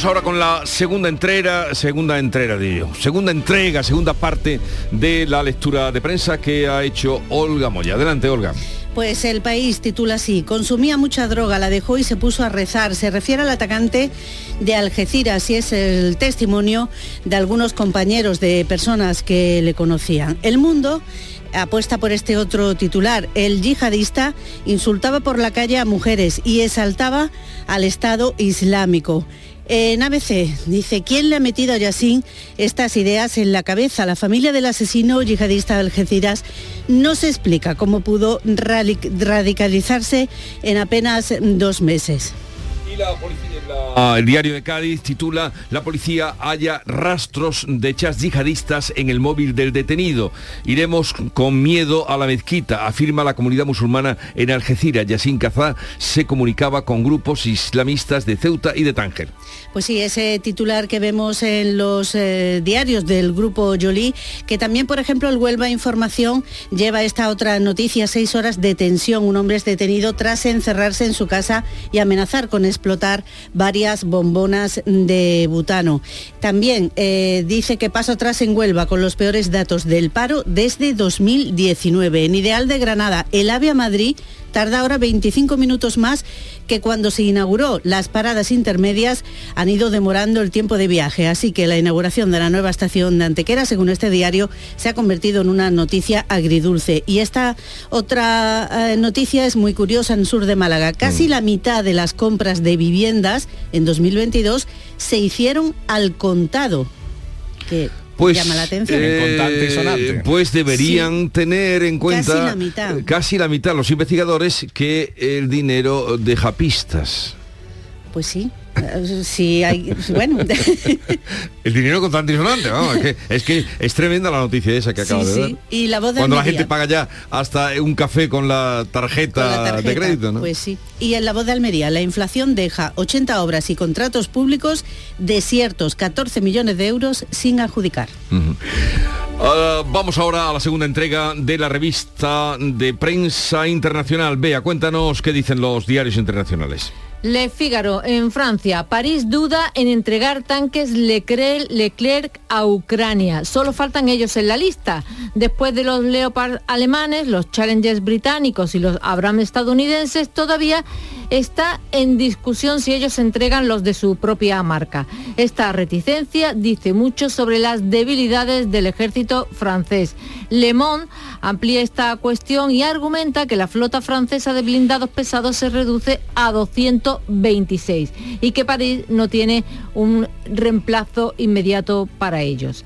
Ahora con la segunda entrega, segunda entrega digo, segunda entrega, segunda parte de la lectura de prensa que ha hecho Olga Moya. Adelante, Olga. Pues el país titula así, consumía mucha droga, la dejó y se puso a rezar. Se refiere al atacante de Algeciras y es el testimonio de algunos compañeros de personas que le conocían. El mundo apuesta por este otro titular. El yihadista insultaba por la calle a mujeres y exaltaba al Estado Islámico. En ABC dice, ¿quién le ha metido a Yassin estas ideas en la cabeza? La familia del asesino yihadista de Algeciras no se explica cómo pudo radic- radicalizarse en apenas dos meses. Ah, el diario de Cádiz titula La policía halla rastros de chats yihadistas en el móvil del detenido. Iremos con miedo a la mezquita, afirma la comunidad musulmana en Algeciras. Yassin Kazá se comunicaba con grupos islamistas de Ceuta y de Tánger. Pues sí, ese titular que vemos en los eh, diarios del grupo Jolie, que también, por ejemplo, el Huelva Información lleva esta otra noticia, seis horas de tensión. Un hombre es detenido tras encerrarse en su casa y amenazar con explotar varias bombonas de butano. También eh, dice que paso atrás en Huelva con los peores datos del paro desde 2019. En Ideal de Granada, el AVE a Madrid tarda ahora 25 minutos más que cuando se inauguró. Las paradas intermedias han ido demorando el tiempo de viaje, así que la inauguración de la nueva estación de Antequera, según este diario, se ha convertido en una noticia agridulce. Y esta otra eh, noticia es muy curiosa en el sur de Málaga. Casi la mitad de las compras de viviendas en 2022 se hicieron al contado. Que Pues, llama la atención. eh, Pues deberían tener en cuenta Casi la mitad. casi la mitad los investigadores que el dinero deja pistas. Pues sí. Sí, hay, bueno, (laughs) El dinero constante y sonante, vamos, es, que, es que es tremenda la noticia esa que acaba sí, de ver. sí. Y la voz de Cuando la gente paga ya hasta un café con la tarjeta, Con la tarjeta, de crédito, ¿no? Pues sí. Y en la voz de Almería, la inflación deja 80 obras y contratos públicos desiertos, 14 millones de euros sin adjudicar. Ah, vamos ahora a la segunda entrega de la revista de prensa internacional. Bea, cuéntanos qué dicen los diarios internacionales. Le Figaro, en Francia, París duda en entregar tanques Leclerc, Leclerc a Ucrania. Solo faltan ellos en la lista. Después de los Leopard alemanes, los Challengers británicos y los Abrams estadounidenses, todavía está en discusión si ellos entregan los de su propia marca. Esta reticencia dice mucho sobre las debilidades del ejército francés. Le Monde amplía esta cuestión y argumenta que la flota francesa de blindados pesados se reduce a 226 y que París no tiene un reemplazo inmediato para ellos.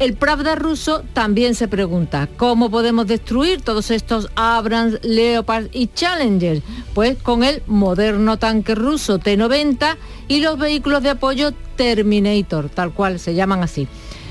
El Pravda ruso también se pregunta, ¿cómo podemos destruir todos estos Abrams, Leopard y Challenger? Pues con el moderno tanque ruso T-90 y los vehículos de apoyo Terminator, tal cual se llaman así.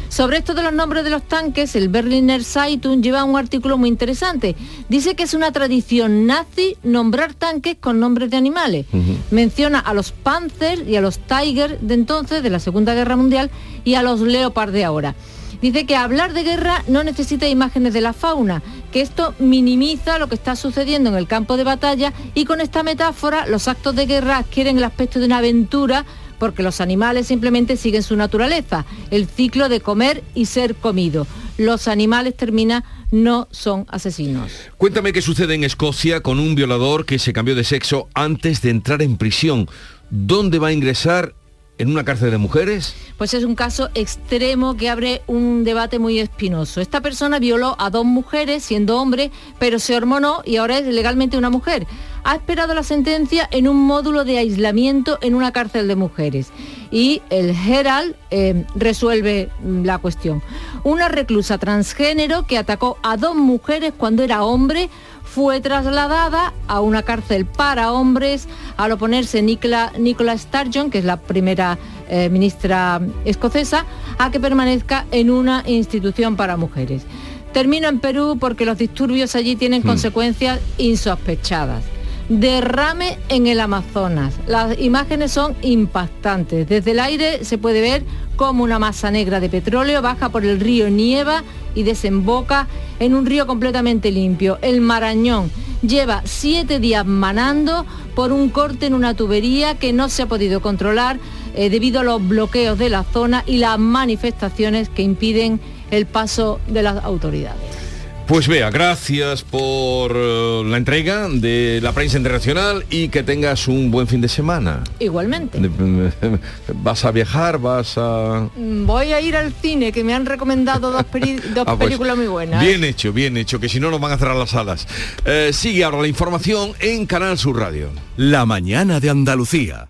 Sobre esto de los nombres de los tanques, el Berliner Zeitung lleva un artículo muy interesante. Dice que es una tradición nazi nombrar tanques con nombres de animales. Menciona a los Panzer y a los Tiger de entonces, de la Segunda Guerra Mundial, y a los Leopard de ahora. Dice que hablar de guerra no necesita imágenes de la fauna, que esto minimiza lo que está sucediendo en el campo de batalla y con esta metáfora los actos de guerra adquieren el aspecto de una aventura porque los animales simplemente siguen su naturaleza, el ciclo de comer y ser comido. Los animales termina no son asesinos. Cuéntame qué sucede en Escocia con un violador que se cambió de sexo antes de entrar en prisión. ¿Dónde va a ingresar en una cárcel de mujeres? Pues es un caso extremo que abre un debate muy espinoso. Esta persona violó a dos mujeres siendo hombre, pero se hormonó y ahora es legalmente una mujer. Ha esperado la sentencia en un módulo de aislamiento en una cárcel de mujeres. Y el Herald eh, resuelve mm, la cuestión. Una reclusa transgénero que atacó a dos mujeres cuando era hombre fue trasladada a una cárcel para hombres al oponerse Nicola, Nicola Sturgeon, que es la primera eh, ministra escocesa, a que permanezca en una institución para mujeres. Termino en Perú porque los disturbios allí tienen consecuencias insospechadas. Derrame en el Amazonas. Las imágenes son impactantes. Desde el aire se puede ver cómo una masa negra de petróleo baja por el río Nieva y desemboca en un río completamente limpio, el Marañón. Lleva siete días manando por un corte en una tubería que no se ha podido controlar eh, debido a los bloqueos de la zona y las manifestaciones que impiden el paso de las autoridades. Pues vea, gracias por eh, la entrega de la prensa internacional y que tengas un buen fin de semana. Igualmente. ¿Vas a viajar? ¿Vas a...? Mm, Voy a ir al cine, que me han recomendado (laughs) dos, Ah, pues, películas muy buenas. Bien hecho, bien hecho, que si no nos van a cerrar las salas. Eh, sigue ahora la información en Canal Sur Radio. La mañana de Andalucía.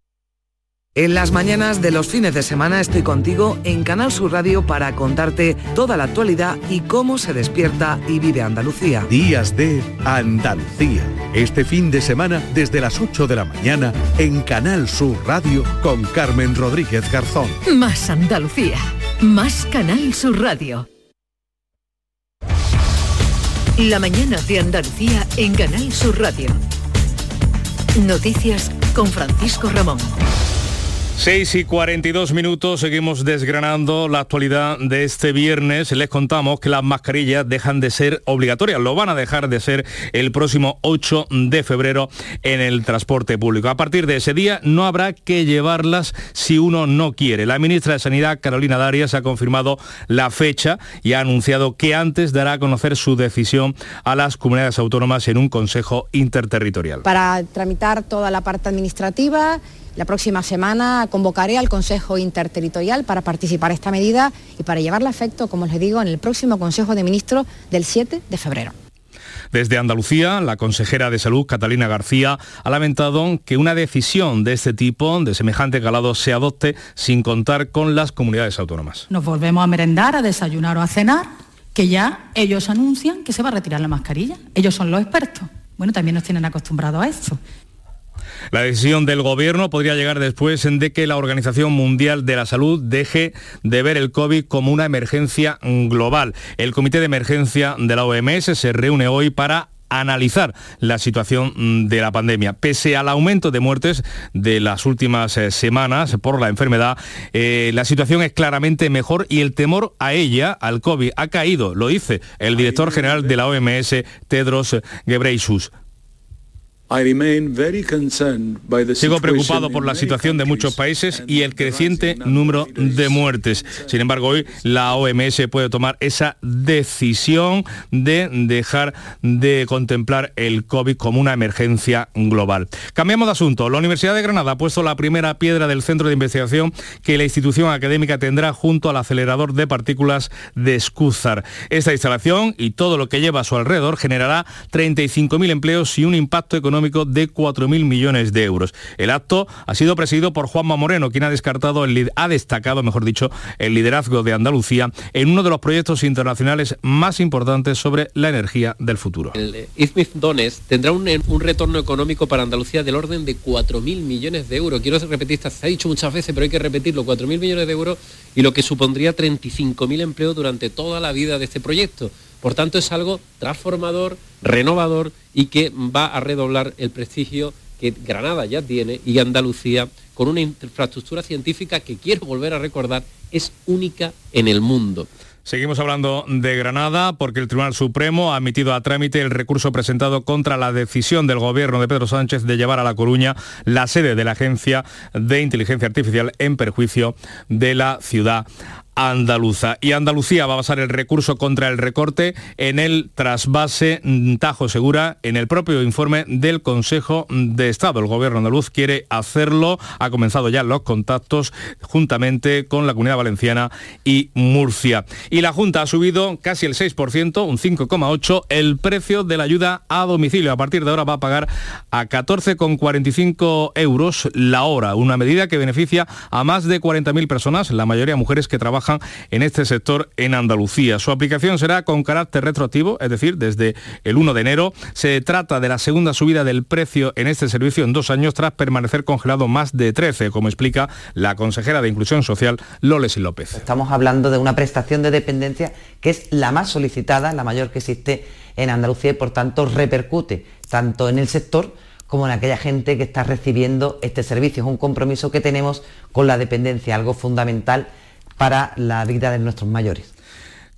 En las mañanas de los fines de semana estoy contigo en Canal Sur Radio para contarte toda la actualidad y cómo se despierta y vive Andalucía. Días de Andalucía. Este fin de semana desde las 8 de la mañana en Canal Sur Radio con Carmen Rodríguez Garzón. Más Andalucía. Más Canal Sur Radio. La mañana de Andalucía en Canal Sur Radio. Noticias con Francisco Ramón. 6 y 42 minutos, seguimos desgranando la actualidad de este viernes. Les contamos que las mascarillas dejan de ser obligatorias, lo van a dejar de ser el próximo 8 de febrero en el transporte público. A partir de ese día no habrá que llevarlas si uno no quiere. La ministra de Sanidad, Carolina Darias, ha confirmado la fecha y ha anunciado que antes dará a conocer su decisión a las comunidades autónomas en un consejo interterritorial. Para tramitar toda la parte administrativa, la próxima semana convocaré al Consejo Interterritorial para participar en esta medida y para llevarla a efecto, como les digo, en el próximo Consejo de Ministros del 7 de febrero. Desde Andalucía, la consejera de Salud, Catalina García, ha lamentado que una decisión de este tipo, de semejante calado, se adopte sin contar con las comunidades autónomas. Nos volvemos a merendar, a desayunar o a cenar, que ya ellos anuncian que se va a retirar la mascarilla. Ellos son los expertos. Bueno, también nos tienen acostumbrados a eso. La decisión del gobierno podría llegar después de que la Organización Mundial de la Salud deje de ver el COVID como una emergencia global. El Comité de Emergencia de la OMS se reúne hoy para analizar la situación de la pandemia. Pese al aumento de muertes de las últimas eh, semanas por la enfermedad, eh, la situación es claramente mejor y el temor a ella, al COVID, ha caído, lo dice el director general de la OMS, Tedros Ghebreyesus. Sigo preocupado por la situación de muchos países y el creciente número de muertes. Sin embargo, hoy la OMS puede tomar esa decisión de dejar de contemplar el COVID como una emergencia global. Cambiamos de asunto. La Universidad de Granada ha puesto la primera piedra del centro de investigación que la institución académica tendrá junto al acelerador de partículas de Escúzar. Esta instalación y todo lo que lleva a su alrededor generará 35.000 empleos y un impacto económico de 4.000 millones de euros. El acto ha sido presidido por Juanma Moreno, quien ha, descartado el, ha destacado, mejor dicho, el liderazgo de Andalucía en uno de los proyectos internacionales más importantes sobre la energía del futuro. El Smith Dones tendrá un, retorno económico para Andalucía del orden de 4.000 millones de euros. Quiero repetir, se ha dicho muchas veces, pero hay que repetirlo, 4.000 millones de euros y lo que supondría 35.000 empleos durante toda la vida de este proyecto. Por tanto, es algo transformador, renovador y que va a redoblar el prestigio que Granada ya tiene y Andalucía con una infraestructura científica que quiero volver a recordar es única en el mundo. Seguimos hablando de Granada porque el Tribunal Supremo ha admitido a trámite el recurso presentado contra la decisión del gobierno de Pedro Sánchez de llevar a La Coruña la sede de la Agencia de Inteligencia Artificial en perjuicio de la ciudad andaluza. Y Andalucía va a basar el recurso contra el recorte en el trasvase Tajo Segura en el propio informe del Consejo de Estado. El gobierno andaluz quiere hacerlo, ha comenzado ya los contactos juntamente con la Comunidad Valenciana y Murcia. Y la Junta ha subido casi el 6%, un 5,8%, el precio de la ayuda a domicilio. A partir de ahora va a pagar a 14,45 euros la hora, una medida que beneficia a más de 40.000 personas, la mayoría mujeres que trabajan en este sector en Andalucía. Su aplicación será con carácter retroactivo, es decir, desde el 1 de enero. Se trata de la segunda subida del precio en este servicio en dos años tras permanecer congelado más de 13, como explica la consejera de Inclusión Social, Loles López. Estamos hablando de una prestación de dependencia que es la más solicitada, la mayor que existe en Andalucía y por tanto repercute tanto en el sector como en aquella gente que está recibiendo este servicio. Es un compromiso que tenemos con la dependencia, algo fundamental para la vida de nuestros mayores.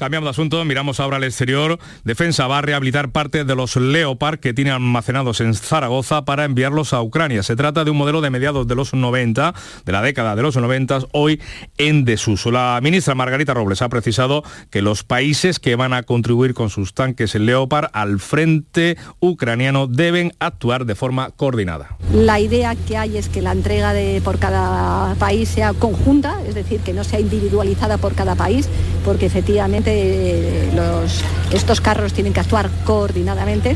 Cambiamos de asunto, miramos ahora al exterior. Defensa va a rehabilitar parte de los Leopard que tiene almacenados en Zaragoza para enviarlos a Ucrania. Se trata de un modelo de mediados de los 90, de la década de los 90, hoy en desuso. La ministra Margarita Robles ha precisado que los países que van a contribuir con sus tanques Leopard al frente ucraniano deben actuar de forma coordinada. La idea que hay es que la entrega de, por cada país sea conjunta, es decir, que no sea individualizada por cada país, porque efectivamente estos carros tienen que actuar coordinadamente.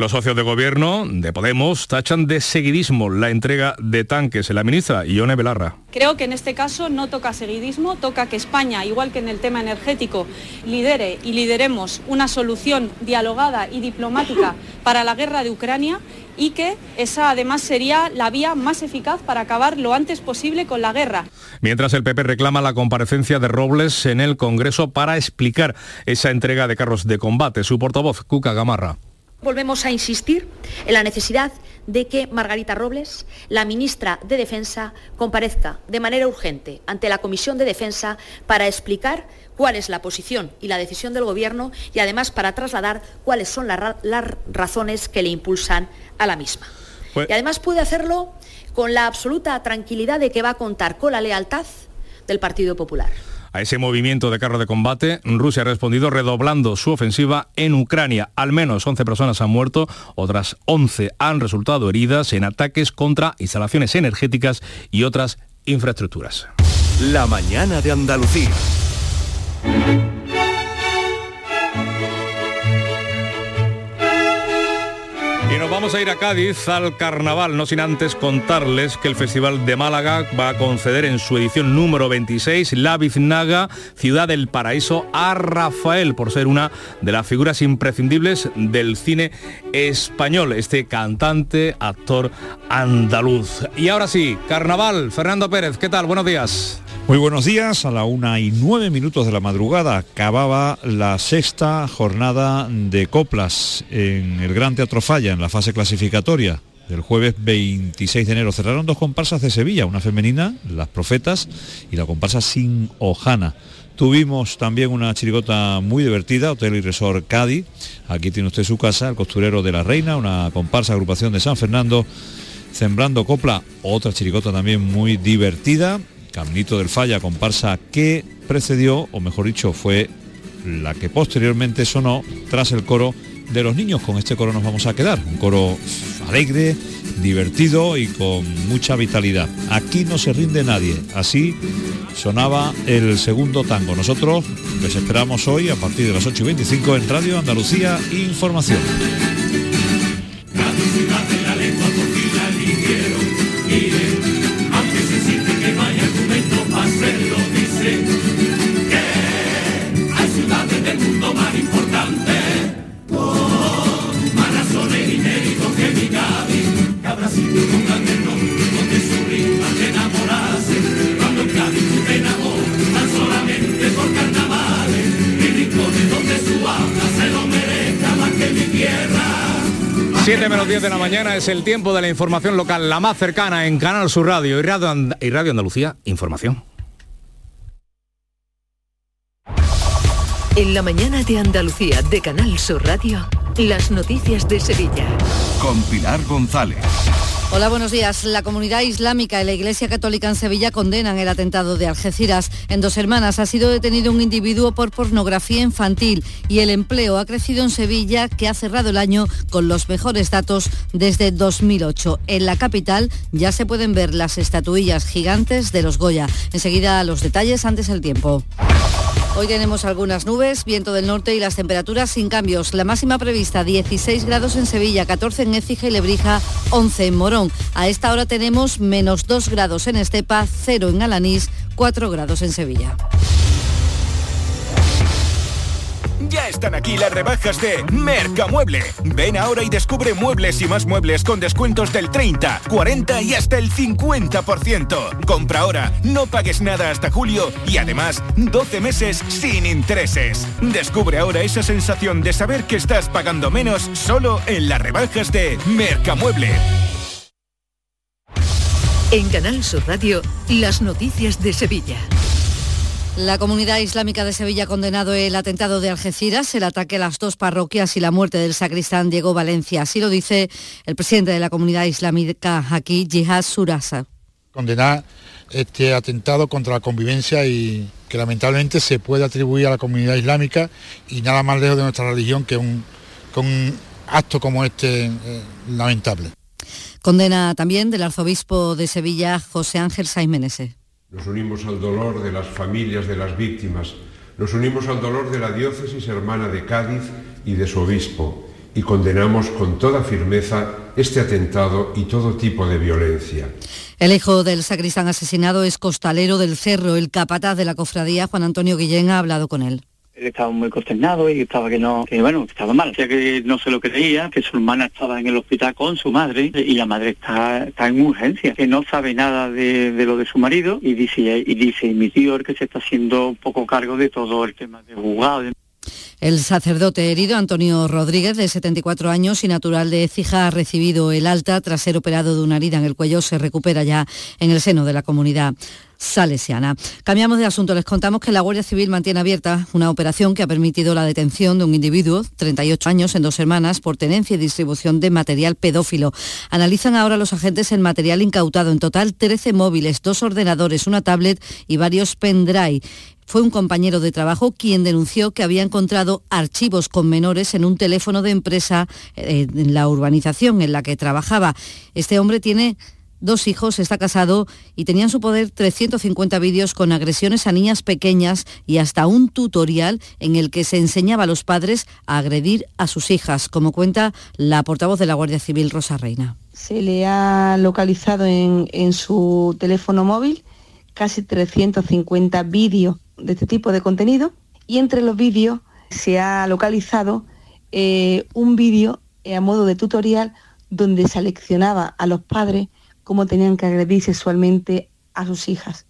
Los socios de gobierno de Podemos tachan de seguidismo la entrega de tanques. en La ministra Ione Belarra. Creo que en este caso no toca seguidismo, toca que España, igual que en el tema energético, lidere y lideremos una solución dialogada y diplomática (laughs) para la guerra de Ucrania y que esa además sería la vía más eficaz para acabar lo antes posible con la guerra. Mientras el PP reclama la comparecencia de Robles en el Congreso para explicar esa entrega de carros de combate. Su portavoz, Cuca Gamarra. Volvemos a insistir en la necesidad de que Margarita Robles, la ministra de Defensa, comparezca de manera urgente ante la Comisión de Defensa para explicar cuál es la posición y la decisión del Gobierno y además para trasladar cuáles son las, razones que le impulsan a la misma. Pues y además puede hacerlo con la absoluta tranquilidad de que va a contar con la lealtad del Partido Popular. A ese movimiento de carro de combate, Rusia ha respondido redoblando su ofensiva en Ucrania. Al menos 11 personas han muerto, otras 11 han resultado heridas en ataques contra instalaciones energéticas y otras infraestructuras. La mañana de Andalucía. Vamos a ir a Cádiz al carnaval, no sin antes contarles que el Festival de Málaga va a conceder en su edición número 26 la Biznaga Ciudad del Paraíso a Rafael por ser una de las figuras imprescindibles del cine español, este cantante, actor andaluz. Y ahora sí, carnaval, Fernando Pérez, ¿qué tal? Buenos días. Muy buenos días, a la una y nueve minutos de la madrugada acababa la sexta jornada de coplas en el Gran Teatro Falla, en la fase clasificatoria. del jueves 26 de enero cerraron dos comparsas de Sevilla, una femenina, Las Profetas, y la comparsa Sin Ojana. Tuvimos también una chirigota muy divertida, Hotel y Resort Cádiz. Aquí tiene usted su casa, el costurero de la Reina, una comparsa agrupación de San Fernando, Sembrando Copla, otra chirigota también muy divertida. Caminito del Falla, comparsa que precedió, o mejor dicho, fue la que posteriormente sonó tras el coro de los niños. Con este coro nos vamos a quedar. Un coro alegre, divertido y con mucha vitalidad. Aquí no se rinde nadie. Así sonaba el segundo tango. Nosotros les esperamos hoy a partir de las 8 y 25 en Radio Andalucía Información. 10 de la mañana es el tiempo de la información local, la más cercana en Canal Sur Radio y Radio, And- y Radio Andalucía, información. En la mañana de Andalucía de Canal Sur Radio, las noticias de Sevilla. Con Pilar González. Hola, buenos días. La comunidad islámica y la Iglesia Católica en Sevilla condenan el atentado de Algeciras. En Dos Hermanas ha sido detenido un individuo por pornografía infantil y el empleo ha crecido en Sevilla, que ha cerrado el año con los mejores datos desde 2008. En la capital ya se pueden ver las estatuillas gigantes de los Goya. Enseguida los detalles antes el tiempo. Hoy tenemos algunas nubes, viento del norte y las temperaturas sin cambios. La máxima prevista 16 grados en Sevilla, 14 en Écija y Lebrija, 11 en Morón. A esta hora tenemos menos 2 grados en Estepa, 0 en Alanís, 4 grados en Sevilla. Ya están aquí las rebajas de Mercamueble. Ven ahora y descubre muebles y más muebles con descuentos del 30, 40 y hasta el 50%. Compra ahora, no pagues nada hasta julio y además 12 meses sin intereses. Descubre ahora esa sensación de saber que estás pagando menos solo en las rebajas de Mercamueble. En Canal Sur Radio, las noticias de Sevilla. La comunidad islámica de Sevilla ha condenado el atentado de Algeciras, el ataque a las dos parroquias y la muerte del sacristán Diego Valencia. Así lo dice el presidente de la comunidad islámica aquí, Jihad Surasa. condenar este atentado contra la convivencia y que lamentablemente se puede atribuir a la comunidad islámica y nada más lejos de nuestra religión que un, que un acto como este eh, lamentable. Condena también del arzobispo de Sevilla, José Ángel Saimenese. Nos unimos al dolor de las familias de las víctimas, nos unimos al dolor de la diócesis hermana de Cádiz y de su obispo y condenamos con toda firmeza este atentado y todo tipo de violencia. El hijo del sacristán asesinado es costalero del Cerro, el capataz de la cofradía, Juan Antonio Guillén, ha hablado con él. Estaba muy consternado y estaba que no, que bueno, estaba mal. Decía que no se lo creía, que su hermana estaba en el hospital con su madre y la madre está, está en urgencia, que no sabe nada de, de lo de su marido y dice, y dice, mi tío que se está haciendo poco cargo de todo el tema de juzgado. El sacerdote herido, Antonio Rodríguez, de 74 años y natural de Écija, ha recibido el alta tras ser operado de una herida en el cuello. Se recupera ya en el seno de la comunidad salesiana. Cambiamos de asunto. Les contamos que la Guardia Civil mantiene abierta una operación que ha permitido la detención de un individuo, 38 años, en dos hermanas, por tenencia y distribución de material pedófilo. Analizan ahora los agentes el material incautado. En total, 13 móviles, dos ordenadores, una tablet y varios pendrive. Fue un compañero de trabajo quien denunció que había encontrado archivos con menores en un teléfono de empresa eh, en la urbanización en la que trabajaba. Este hombre tiene dos hijos, está casado y tenía en su poder 350 vídeos con agresiones a niñas pequeñas y hasta un tutorial en el que se enseñaba a los padres a agredir a sus hijas, como cuenta la portavoz de la Guardia Civil, Rosa Reina. Se le ha localizado en, su teléfono móvil casi 350 vídeos de este tipo de contenido y entre los vídeos se ha localizado eh, un vídeo eh, a modo de tutorial donde seleccionaba a los padres cómo tenían que agredir sexualmente a sus hijas.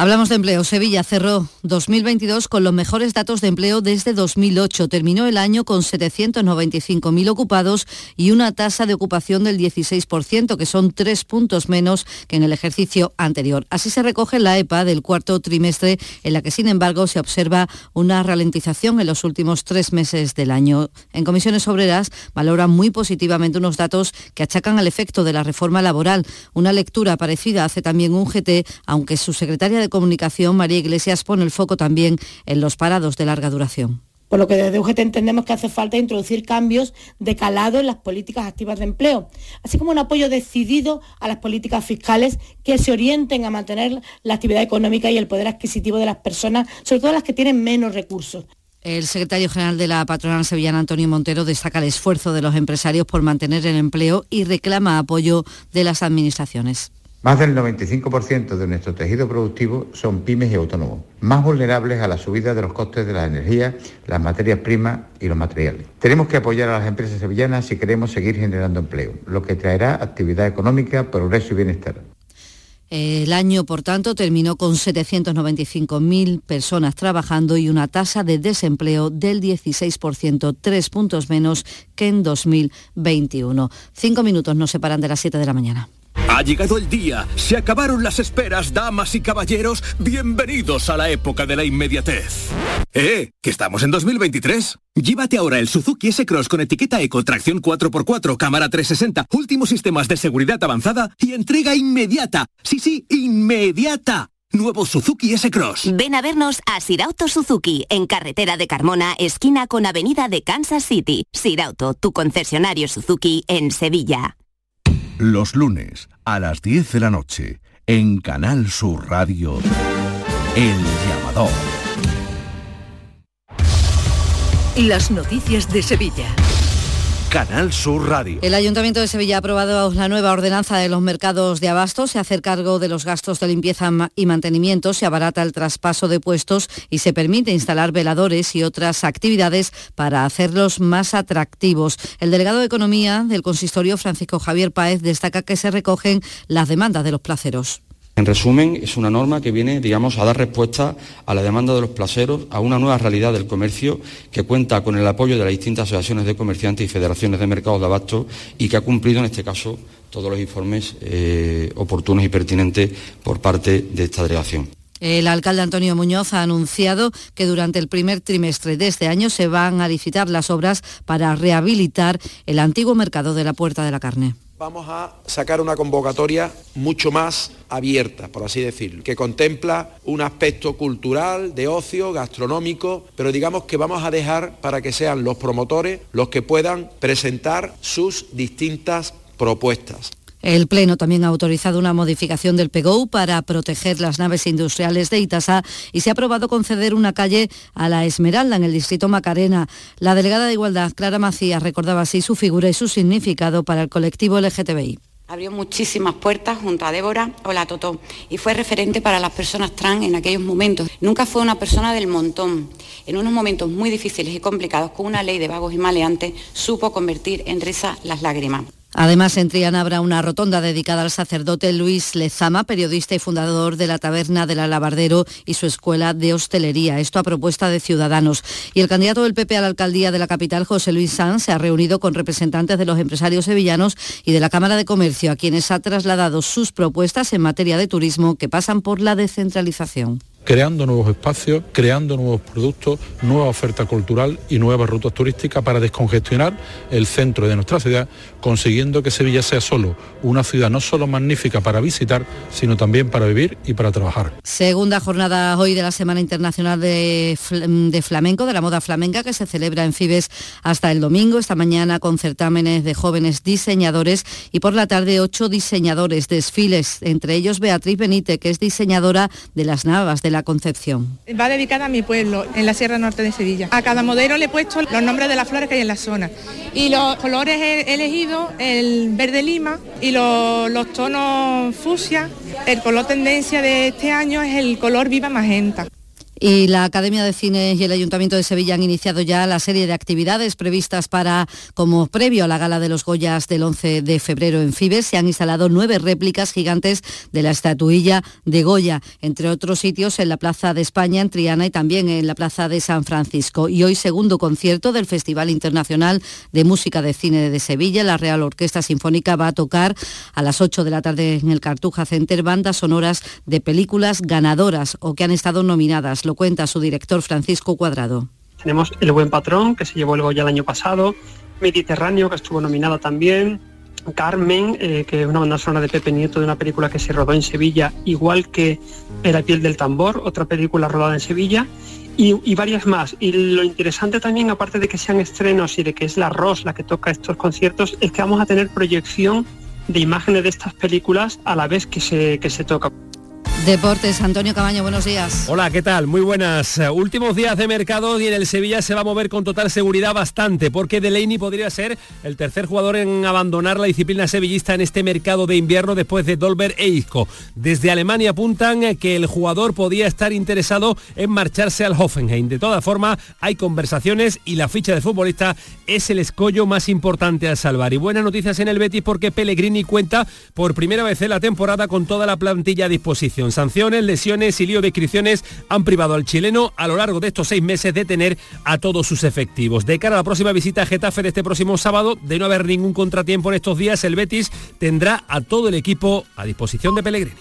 Hablamos de empleo. Sevilla cerró 2022 con los mejores datos de empleo desde 2008. Terminó el año con 795.000 ocupados y una tasa de ocupación del 16%, que son tres puntos menos que en el ejercicio anterior. Así se recoge la EPA del cuarto trimestre, en la que sin embargo se observa una ralentización en los últimos tres meses del año. En comisiones obreras valoran muy positivamente unos datos que achacan al efecto de la reforma laboral. Una lectura parecida hace también un GT, aunque su secretaria de Comunicación, María Iglesias, pone el foco también en los parados de larga duración. Por lo que desde UGT entendemos que hace falta introducir cambios de calado en las políticas activas de empleo, así como un apoyo decidido a las políticas fiscales que se orienten a mantener la actividad económica y el poder adquisitivo de las personas, sobre todo las que tienen menos recursos. El secretario general de la patronal sevillana, Antonio Montero, destaca el esfuerzo de los empresarios por mantener el empleo y reclama apoyo de las administraciones. Más del 95% de nuestro tejido productivo son pymes y autónomos, más vulnerables a la subida de los costes de la energía, las materias primas y los materiales. Tenemos que apoyar a las empresas sevillanas si queremos seguir generando empleo, lo que traerá actividad económica, progreso y bienestar. El año, por tanto, terminó con 795.000 personas trabajando y una tasa de desempleo del 16%, tres puntos menos que en 2021. Cinco minutos nos separan de las 7 de la mañana. Ha llegado el día, se acabaron las esperas, damas y caballeros, bienvenidos a la época de la inmediatez. ¡Eh! Que estamos en 2023. Llévate ahora el Suzuki S-Cross con etiqueta Eco, tracción 4x4, cámara 360, últimos sistemas de seguridad avanzada y entrega inmediata. Sí, sí, inmediata. Nuevo Suzuki S-Cross. Ven a vernos a Sirauto Suzuki, en carretera de Carmona, esquina con avenida de Kansas City. Sirauto, tu concesionario Suzuki en Sevilla. Los lunes a las 10 de la noche en Canal Sur Radio, El Llamador. Las noticias de Sevilla. Canal Sur Radio. El Ayuntamiento de Sevilla ha aprobado la nueva ordenanza de los mercados de abasto. Se hace cargo de los gastos de limpieza y mantenimiento, se abarata el traspaso de puestos y se permite instalar veladores y otras actividades para hacerlos más atractivos. El delegado de Economía del Consistorio, Francisco Javier Páez, destaca que se recogen las demandas de los placeros. En resumen, es una norma que viene, digamos, a dar respuesta a la demanda de los placeros, a una nueva realidad del comercio que cuenta con el apoyo de las distintas asociaciones de comerciantes y federaciones de mercados de abasto y que ha cumplido, en este caso, todos los informes eh, oportunos y pertinentes por parte de esta delegación. El alcalde Antonio Muñoz ha anunciado que durante el primer trimestre de este año se van a licitar las obras para rehabilitar el antiguo mercado de la Puerta de la Carne vamos a sacar una convocatoria mucho más abierta, por así decirlo, que contempla un aspecto cultural, de ocio, gastronómico, pero digamos que vamos a dejar para que sean los promotores los que puedan presentar sus distintas propuestas. El Pleno también ha autorizado una modificación del PEGOU para proteger las naves industriales de Itasa y se ha aprobado conceder una calle a la Esmeralda en el distrito Macarena. La delegada de Igualdad, Clara Macías, recordaba así su figura y su significado para el colectivo LGTBI. Abrió muchísimas puertas junto a Débora o la Totó y fue referente para las personas trans en aquellos momentos. Nunca fue una persona del montón. En unos momentos muy difíciles y complicados, con una ley de vagos y maleantes, supo convertir en risa las lágrimas. Además, en Triana habrá una rotonda dedicada al sacerdote Luis Lezama, periodista y fundador de la Taberna del Alabardero y su escuela de hostelería. Esto a propuesta de Ciudadanos. Y el candidato del PP a la alcaldía de la capital, José Luis Sanz, se ha reunido con representantes de los empresarios sevillanos y de la Cámara de Comercio, a quienes ha trasladado sus propuestas en materia de turismo que pasan por la descentralización. creando nuevos espacios, creando nuevos productos, nueva oferta cultural y nuevas rutas turísticas para descongestionar el centro de nuestra ciudad, consiguiendo que Sevilla sea solo una ciudad no solo magnífica para visitar, sino también para vivir y para trabajar. Segunda jornada hoy de la Semana Internacional de, de Flamenco, de la moda flamenca, que se celebra en Fibes hasta el domingo, esta mañana con certámenes de jóvenes diseñadores y por la tarde ocho diseñadores, desfiles, entre ellos Beatriz Benítez, que es diseñadora de las Navas de la Concepción. Va dedicada a mi pueblo, en la Sierra Norte de Sevilla. A cada modelo le he puesto los nombres de las flores que hay en la zona. Y los colores he el verde lima y los, los tonos fucsia. El color tendencia de este año es el color viva magenta. Y la Academia de Cine y el Ayuntamiento de Sevilla han iniciado ya la serie de actividades previstas para, como previo a la gala de los Goyas del 11 de febrero en Fibes, se han instalado nueve réplicas gigantes de la estatuilla de Goya, entre otros sitios en la Plaza de España, en Triana y también en la Plaza de San Francisco. Y hoy segundo concierto del Festival Internacional de Música de Cine de Sevilla. La Real Orquesta Sinfónica va a tocar a las 8 de la tarde en el Cartuja Center bandas sonoras de películas ganadoras o que han estado nominadas cuenta su director Francisco Cuadrado. Tenemos El Buen Patrón, que se llevó el Goya el año pasado, Mediterráneo, que estuvo nominada también, Carmen, eh, que es una banda sonora de Pepe Nieto de una película que se rodó en Sevilla, igual que La piel del tambor, otra película rodada en Sevilla, y, varias más. Y lo interesante también, aparte de que sean estrenos y de que es la ROS la que toca estos conciertos, es que vamos a tener proyección de imágenes de estas películas a la vez que se, que se toca. Deportes, Antonio Cabaño, buenos días. Hola, ¿qué tal? Muy buenas. Últimos días de mercado y en el Sevilla se va a mover con total seguridad bastante, porque Delaney podría ser el tercer jugador en abandonar la disciplina sevillista en este mercado de invierno después de Dolber e Isco. Desde Alemania apuntan que el jugador podía estar interesado en marcharse al Hoffenheim. De todas formas, hay conversaciones y la ficha de futbolista es el escollo más importante al salvar. Y buenas noticias en el Betis porque Pellegrini cuenta por primera vez en la temporada con toda la plantilla a disposición. Sanciones, lesiones y lío de inscripciones han privado al chileno a lo largo de estos seis meses de tener a todos sus efectivos. De cara a la próxima visita a Getafe este próximo sábado, de no haber ningún contratiempo en estos días, el Betis tendrá a todo el equipo a disposición de Pellegrini.